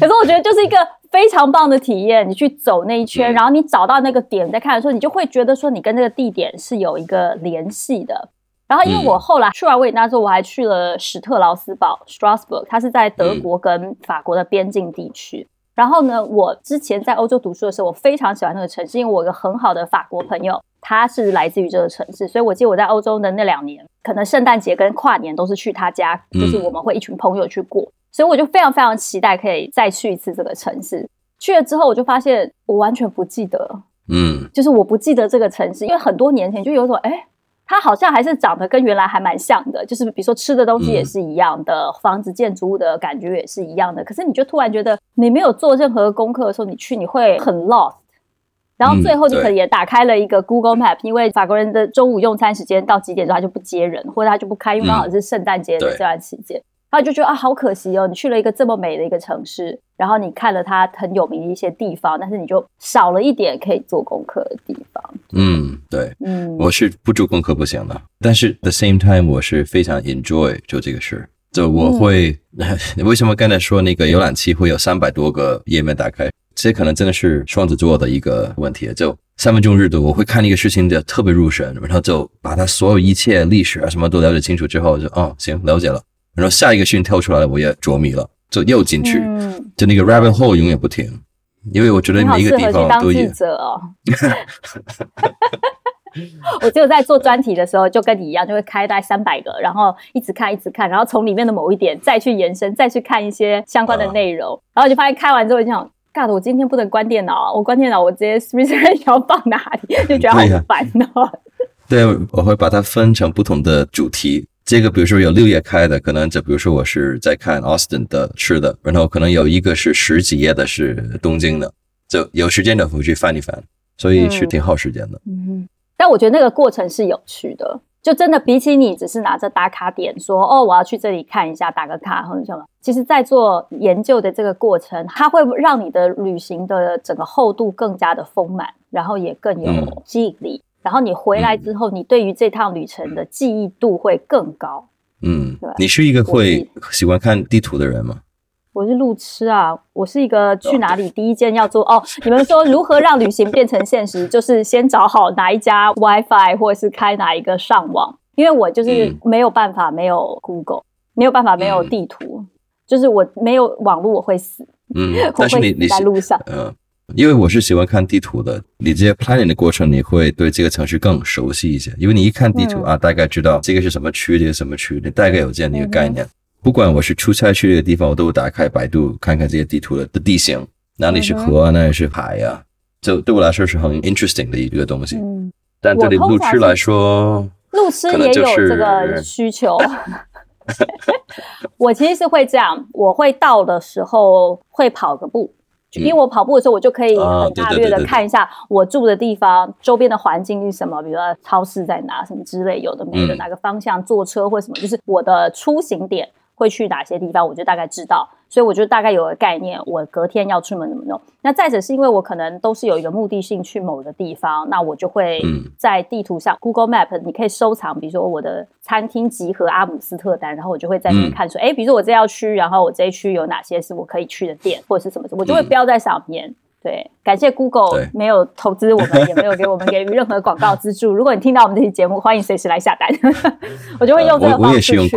可是我觉得就是一个非常棒的体验，你去走那一圈，然后你找到那个点，再看的时候，你就会觉得说，你跟那个地点是有一个联系的。然后，因为我后来去完维也纳之后，我还去了史特劳斯堡 （Strasbourg），它是在德国跟法国的边境地区。然后呢，我之前在欧洲读书的时候，我非常喜欢那个城市，因为我有个很好的法国朋友，他是来自于这个城市，所以我记得我在欧洲的那两年，可能圣诞节跟跨年都是去他家，就是我们会一群朋友去过，所以我就非常非常期待可以再去一次这个城市。去了之后，我就发现我完全不记得，嗯，就是我不记得这个城市，因为很多年前就有种哎。它好像还是长得跟原来还蛮像的，就是比如说吃的东西也是一样的，房子建筑物的感觉也是一样的。可是你就突然觉得你没有做任何功课的时候，你去你会很 lost。然后最后你可能也打开了一个 Google Map，因为法国人的中午用餐时间到几点钟他就不接人，或者他就不开，因为刚好是圣诞节的这段期间。然后就觉得啊，好可惜哦！你去了一个这么美的一个城市，然后你看了它很有名的一些地方，但是你就少了一点可以做功课的地方。嗯，对，嗯，我是不做功课不行的，但是 the same time 我是非常 enjoy 做这个事。就我会，*laughs* 为什么刚才说那个浏览器会有三百多个页面打开？这可能真的是双子座的一个问题。就三分钟热度，我会看一个事情就特别入神，然后就把它所有一切历史啊什么都了解清楚之后，就哦行了解了。然后下一个讯跳出来了，我也着迷了，就又进去，就那个 rabbit hole 永远不停，因为我觉得每一个地方都有。*laughs* 我只有在做专题的时候，就跟你一样，就会开大概三百个，然后一直看，一直看，然后从里面的某一点再去延伸，再去看一些相关的内容，然后就发现开完之后就想，God，我今天不能关电脑，我关电脑，我直接 research 要放哪里，就觉得好烦哦。对，我会把它分成不同的主题。这个比如说有六页开的，可能就比如说我是在看 Austin 的吃的，然后可能有一个是十几页的，是东京的，就有时间的回去翻一翻，所以是挺耗时间的。嗯，但我觉得那个过程是有趣的，就真的比起你只是拿着打卡点说哦我要去这里看一下打个卡或者什么，其实在做研究的这个过程，它会让你的旅行的整个厚度更加的丰满，然后也更有吸引力。然后你回来之后，你对于这趟旅程的记忆度会更高。嗯，你是一个会喜欢看地图的人吗？我是路痴啊，我是一个去哪里第一件要做哦。你们说如何让旅行变成现实，*laughs* 就是先找好哪一家 WiFi 或者是开哪一个上网，因为我就是没有办法没有 Google，没有办法没有地图，就是我没有网络我会死。嗯，但是你你在路上，嗯。因为我是喜欢看地图的，你这些 planning 的过程，你会对这个城市更熟悉一些。因为你一看地图啊，大概知道这个是什么区，这个什么区，你大概有这样的一个概念。不管我是出差去这个地方，我都打开百度看看这些地图的的地形，哪里是河，哪里是海呀。就对我来说是很 interesting 的一个东西。嗯，但对于路痴来说，路痴也有这个需求。*laughs* 我其实是会这样，我会到的时候会跑个步，因为我跑步的时候，我就可以很大略的看一下我住的地方周边的环境是什么，比如说超市在哪，什么之类，有的没的，哪个方向坐车或什么，就是我的出行点。会去哪些地方，我就大概知道，所以我就大概有个概念，我隔天要出门怎么弄。那再者是因为我可能都是有一个目的性去某个地方，那我就会在地图上 Google Map，你可以收藏，比如说我的餐厅集合阿姆斯特丹，然后我就会在那边看说，哎，比如说我这要去，然后我这一区有哪些是我可以去的店或者是什么，我就会标在上面。对，感谢 Google 没有投资我们，也没有给我们给予任何广告资助。*laughs* 如果你听到我们这期节目，欢迎随时来下单，*laughs* 我就会用这个方式去。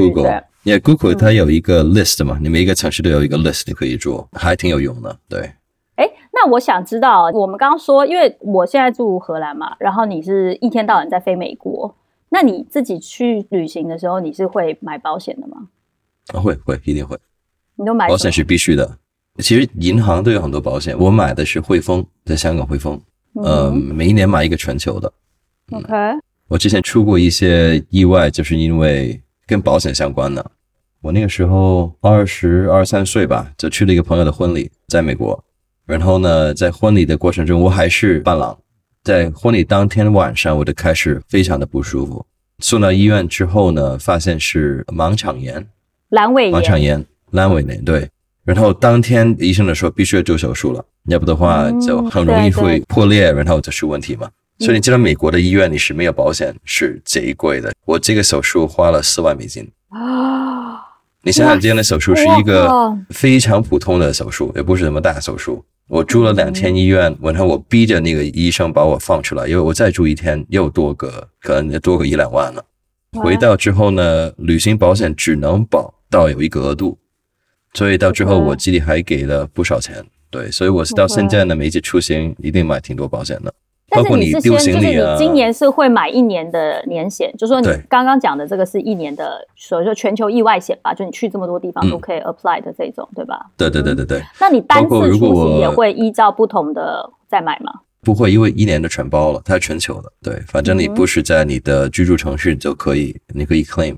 因为 Google 它有一个 list 嘛，你每一个城市都有一个 list，你可以做，还挺有用的。对。哎，那我想知道，我们刚刚说，因为我现在住荷兰嘛，然后你是一天到晚在飞美国，那你自己去旅行的时候，你是会买保险的吗？啊，会会一定会。你都买？保险是必须的。其实银行都有很多保险，我买的是汇丰，在香港汇丰，呃，每一年买一个全球的。OK。我之前出过一些意外，就是因为跟保险相关的。我那个时候二十二三岁吧，就去了一个朋友的婚礼，在美国。然后呢，在婚礼的过程中，我还是伴郎。在婚礼当天晚上，我就开始非常的不舒服，送到医院之后呢，发现是盲肠炎、阑尾炎、盲肠炎、阑尾炎，对。然后当天医生的说必须要做手术了，要不的话就很容易会破裂，然后就出问题嘛。所以你知道美国的医院你是没有保险，是贼贵的。我这个手术花了四万美金啊！你想想，今天的手术是一个非常普通的手术，也不是什么大手术。我住了两天医院，然后我逼着那个医生把我放出来，因为我再住一天又多个可能多个一两万了。回到之后呢，旅行保险只能保到有一个额度。所以到最后，我自己还给了不少钱，对，所以我是到现在呢，每一次出行一定买挺多保险的，包括你丢行李啊。今年是会买一年的年险，就说你刚刚讲的这个是一年的，所以说全球意外险吧，就你去这么多地方都可以 apply 的这种，对吧？对对对对对。那你单次出行也会依照不同的再买吗？不会，因为一年的全包了，它是全球的，对，反正你不是在你的居住城市就可以，你可以 claim。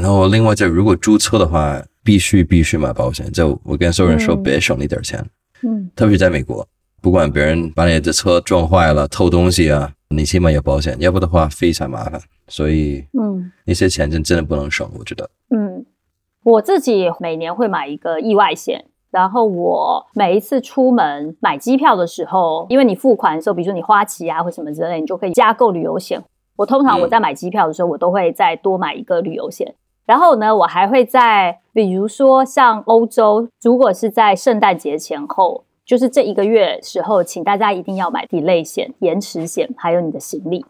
然后另外，就如果租车的话。必须必须买保险，就我跟所有人说，别省那点钱。嗯，特别是在美国，不管别人把你的车撞坏了、偷东西啊，你起码有保险，要不的话非常麻烦。所以，嗯，那些钱真真的不能省，我觉得。嗯，我自己每年会买一个意外险，然后我每一次出门买机票的时候，因为你付款的时候，比如说你花旗啊或什么之类，你就可以加购旅游险。我通常我在买机票的时候，我都会再多买一个旅游险。然后呢，我还会在，比如说像欧洲，如果是在圣诞节前后，就是这一个月时候，请大家一定要买 delay 险、延迟险，还有你的行李，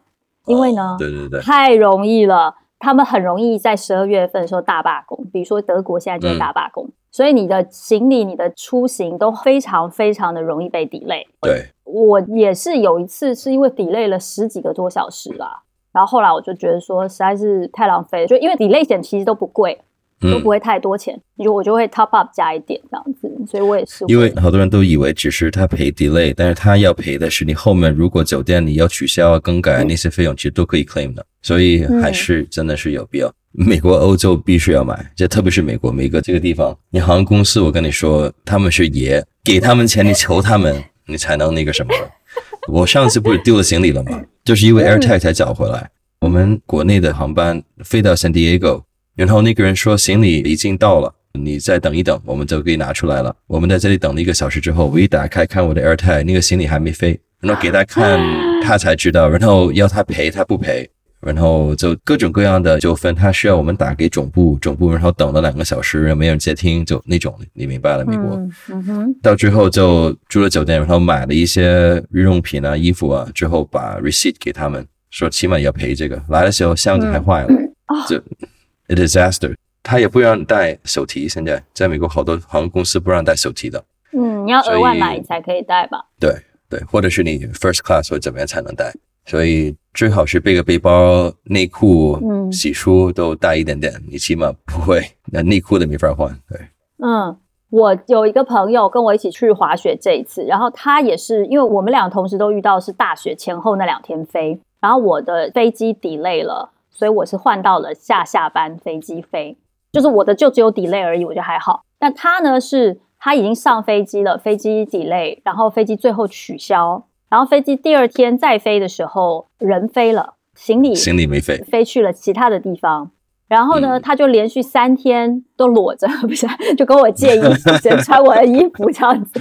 因为呢，对对对，太容易了，他们很容易在十二月份的时候大罢工，比如说德国现在就在大罢工，所以你的行李、你的出行都非常非常的容易被 delay。对，我也是有一次是因为 delay 了十几个多小时啦。然后后来我就觉得说实在是太浪费了，就因为 delay 险其实都不贵，都不会太多钱，就我就会 top up 加一点这样子，所以我也是。因为好多人都以为只是他赔 delay，但是他要赔的是你后面如果酒店你要取消啊更改那些费用，其实都可以 claim 的，所以还是真的是有必要。美国、欧洲必须要买，这特别是美国，美国这个地方，你航空公司我跟你说他们是爷，给他们钱你求他们，你才能那个什么。*laughs* 我上次不是丢了行李了吗？就是因为 AirTag 才找回来。我们国内的航班飞到 San Diego，然后那个人说行李已经到了，你再等一等，我们就可以拿出来了。我们在这里等了一个小时之后，我一打开看我的 AirTag，那个行李还没飞，然后给他看，*gasps* 他才知道，然后要他赔，他不赔。然后就各种各样的纠纷，他需要我们打给总部，总部然后等了两个小时，没人接听，就那种，你明白了？美国，嗯哼，到最后就住了酒店，然后买了一些日用品啊、衣服啊，之后把 receipt 给他们，说起码要赔这个。来的时候箱子还坏了，就 a disaster。他也不让带手提，现在在美国好多航空公司不让带手提的。嗯，你要额外买才可以带吧？对对，或者是你 first class 或怎么样才能带，所以。最好是背个背包、内裤、嗯洗漱都带一点点，你起码不会那内裤都没法换。对，嗯，我有一个朋友跟我一起去滑雪这一次，然后他也是因为我们俩同时都遇到是大雪前后那两天飞，然后我的飞机 delay 了，所以我是换到了下下班飞机飞，就是我的就只有 delay 而已，我觉得还好。但他呢是他已经上飞机了，飞机 delay，然后飞机最后取消，然后飞机第二天再飞的时候人飞了，行李行李没飞，飞去了其他的地方。然后呢，他就连续三天都裸着，*laughs* 不是就跟我借衣服，穿我的衣服这样子。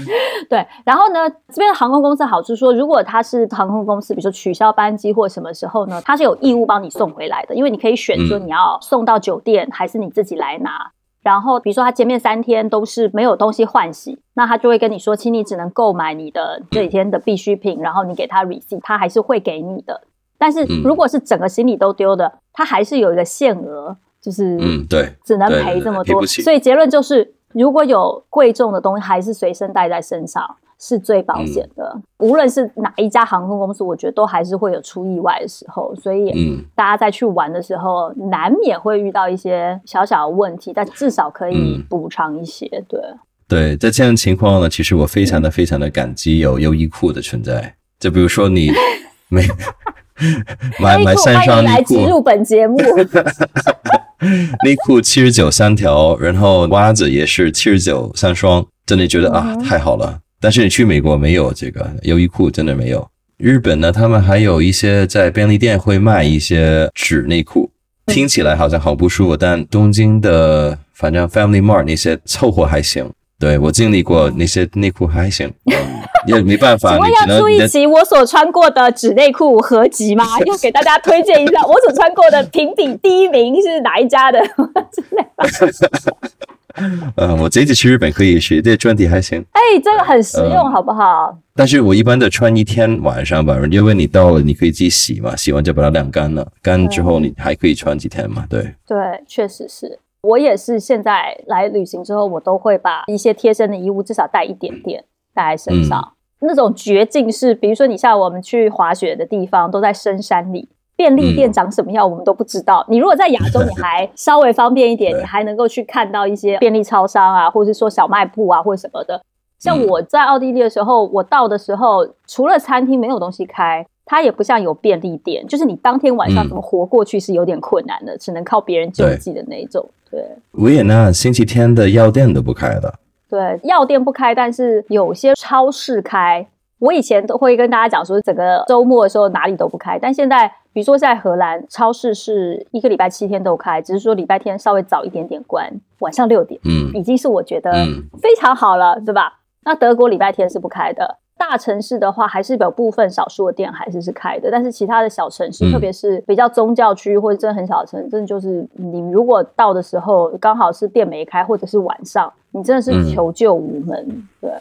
对，然后呢，这边的航空公司好处说，如果他是航空公司，比如说取消班机或什么时候呢，他是有义务帮你送回来的，因为你可以选说你要送到酒店，还是你自己来拿。然后比如说他前面三天都是没有东西换洗，那他就会跟你说，请你只能购买你的这几天的必需品，然后你给他 receipt，他还是会给你的。但是如果是整个行李都丢的，他还是有一个限额，就是嗯对，只能赔这么多。所以结论就是，如果有贵重的东西，还是随身带在身上是最保险的。无论是哪一家航空公司，我觉得都还是会有出意外的时候。所以大家在去玩的时候，难免会遇到一些小小的问题，但至少可以补偿一些。对对，在这样的情况呢，其实我非常的非常的感激有优衣库的存在。就比如说你 *laughs* 没。*laughs* 买买三双内裤，入本节目。*laughs* 内裤七十九三条，然后袜子也是七十九三双，真的觉得啊太好了。但是你去美国没有这个优衣库，真的没有。日本呢，他们还有一些在便利店会卖一些纸内裤，听起来好像好不舒服，但东京的反正 Family Mart 那些凑合还行。对我经历过那些内裤还行。*laughs* 也没办法，请问要出一期我所穿过的纸内裤合集吗？要给大家推荐一下，我所穿过的评比第一名是哪一家的 *laughs* 之类的。*laughs* 呃，我这次去日本可以学这专题还行。哎，这个很实用，好不好？但是我一般的穿一天晚上吧，因为你到了你可以自己洗嘛，洗完就把它晾干了，干之后你还可以穿几天嘛。对对，确实是我也是现在来旅行之后，我都会把一些贴身的衣物至少带一点点。带在身上，那种绝境是，比如说你像我们去滑雪的地方都在深山里，便利店长什么样我们都不知道。你如果在亚洲，你还稍微方便一点，你还能够去看到一些便利超商啊，或者是说小卖部啊，或者什么的。像我在奥地利的时候，我到的时候，除了餐厅没有东西开，它也不像有便利店，就是你当天晚上怎么活过去是有点困难的，只能靠别人救济的那种。对，维也纳星期天的药店都不开的。对，药店不开，但是有些超市开。我以前都会跟大家讲说，整个周末的时候哪里都不开。但现在，比如说在荷兰，超市是一个礼拜七天都开，只是说礼拜天稍微早一点点关，晚上六点，嗯，已经是我觉得非常好了，对吧？那德国礼拜天是不开的。大城市的话，还是有部分少数的店还是是开的，但是其他的小城市，特别是比较宗教区或者真的很小的城市，真的就是你如果到的时候刚好是店没开，或者是晚上，你真的是求救无门。对，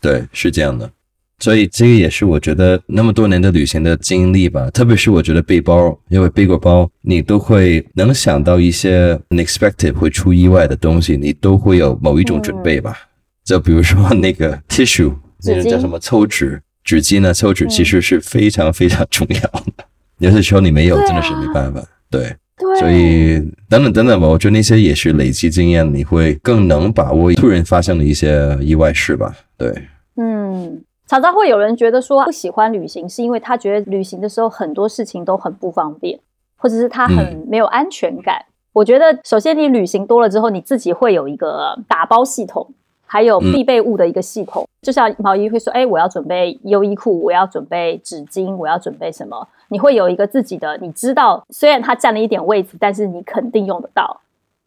对，是这样的。所以这个也是我觉得那么多年的旅行的经历吧，特别是我觉得背包，因为背过包，你都会能想到一些 unexpected 会出意外的东西，你都会有某一种准备吧。就比如说 *laughs* 那个 tissue。那个叫什么抽纸纸巾呢？抽纸其实是非常非常重要的。有些时候你没有，真的是没办法。对，所以等等等等吧。我觉得那些也是累积经验，你会更能把握突然发生的一些意外事吧。对，嗯，常常会有人觉得说不喜欢旅行，是因为他觉得旅行的时候很多事情都很不方便，或者是他很没有安全感。我觉得首先你旅行多了之后，你自己会有一个打包系统。还有必备物的一个系统，就像毛衣会说：“哎，我要准备优衣库，我要准备纸巾，我要准备什么？”你会有一个自己的，你知道，虽然它占了一点位置，但是你肯定用得到。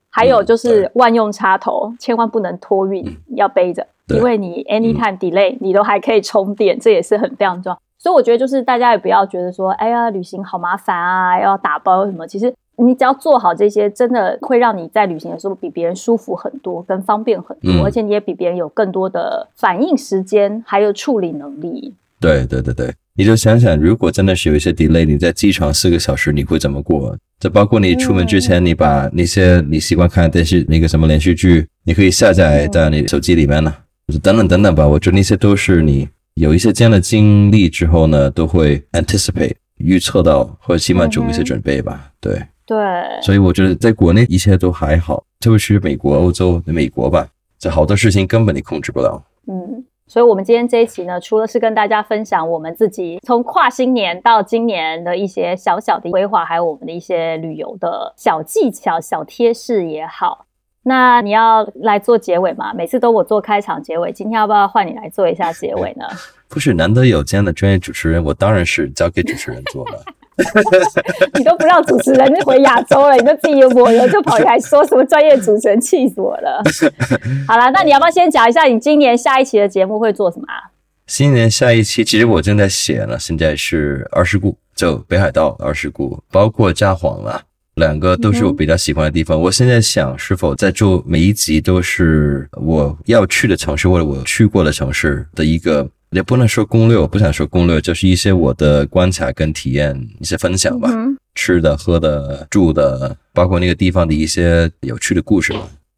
还有就是万用插头，千万不能托运，要背着，因为你 anytime delay，你都还可以充电，这也是很非常重要。所以我觉得就是大家也不要觉得说：“哎呀，旅行好麻烦啊，要打包什么。”其实。你只要做好这些，真的会让你在旅行的时候比别人舒服很多，跟方便很多，而且你也比别人有更多的反应时间，还有处理能力。对对对对，你就想想，如果真的是有一些 delay，你在机场四个小时，你会怎么过？这包括你出门之前，你把那些你习惯看的电视那个什么连续剧，你可以下载在你手机里面呢，等等等等吧。我觉得那些都是你有一些这样的经历之后呢，都会 anticipate 预测到，或者起码做一些准备吧。对。对，所以我觉得在国内一切都还好，特别是美国、欧洲、美国吧，这好多事情根本你控制不了。嗯，所以我们今天这一期呢，除了是跟大家分享我们自己从跨新年到今年的一些小小的规划，还有我们的一些旅游的小技巧、小贴士也好。那你要来做结尾吗？每次都我做开场结尾，今天要不要换你来做一下结尾呢？*laughs* 不是，难得有这样的专业主持人，我当然是交给主持人做了。*laughs* 你都不让主持人回亚洲了，你都自己抹油就跑来说什么专业主持人，气死我了。*laughs* 好了，那你要不要先讲一下你今年下一期的节目会做什么啊？新年下一期，其实我正在写呢，现在是二十股，就北海道二十股，包括札幌了。两个都是我比较喜欢的地方。我现在想，是否在做每一集都是我要去的城市或者我去过的城市的一个，也不能说攻略，我不想说攻略，就是一些我的观察跟体验一些分享吧。吃的、喝的、住的，包括那个地方的一些有趣的故事。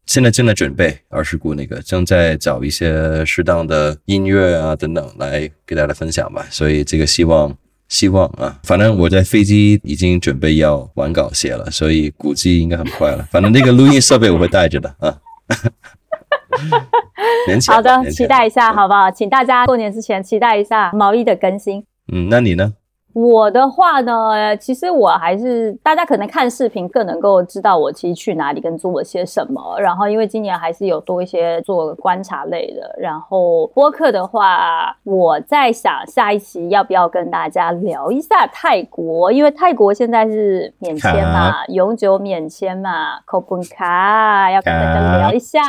现在正在准备二十股那个，正在找一些适当的音乐啊等等来给大家分享吧。所以这个希望。希望啊，反正我在飞机已经准备要完稿写了，所以估计应该很快了。反正那个录音设备我会带着的啊。*laughs* 好的，期待一下，好不好？请大家过年之前期待一下毛衣的更新。嗯，那你呢？我的话呢，其实我还是大家可能看视频更能够知道我其实去哪里跟做了些什么。然后因为今年还是有多一些做观察类的。然后播客的话，我在想下一期要不要跟大家聊一下泰国，因为泰国现在是免签嘛，永久免签嘛 e n a 要跟大家聊一下。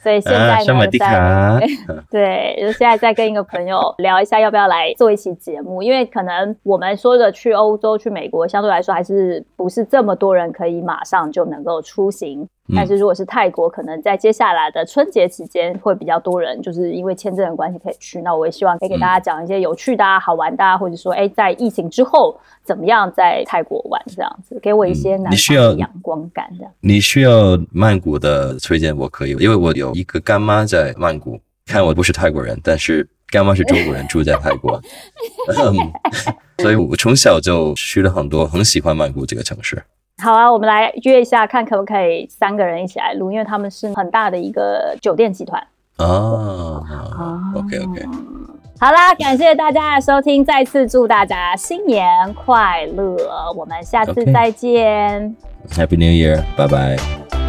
所以现在呢，在 *laughs* 对，就现在在跟一个朋友聊一下，要不要来做一期节目？因为可能我们说的去欧洲、去美国，相对来说还是不是这么多人可以马上就能够出行。但是如果是泰国，可能在接下来的春节期间会比较多人，就是因为签证的关系可以去。那我也希望可以给大家讲一些有趣的、好玩的，啊或者说，哎，在疫情之后怎么样在泰国玩这样子，给我一些南方的阳光感这样。你需要曼谷的推荐，我可以，因为我有一个干妈在曼谷。看我不是泰国人，但是干妈是中国人，住在泰国，*laughs* 所以我从小就去了很多，很喜欢曼谷这个城市。好啊，我们来约一下，看可不可以三个人一起来录，因为他们是很大的一个酒店集团。哦，OK OK，好啦，感谢大家的收听，再次祝大家新年快乐，我们下次再见，Happy New Year，拜拜。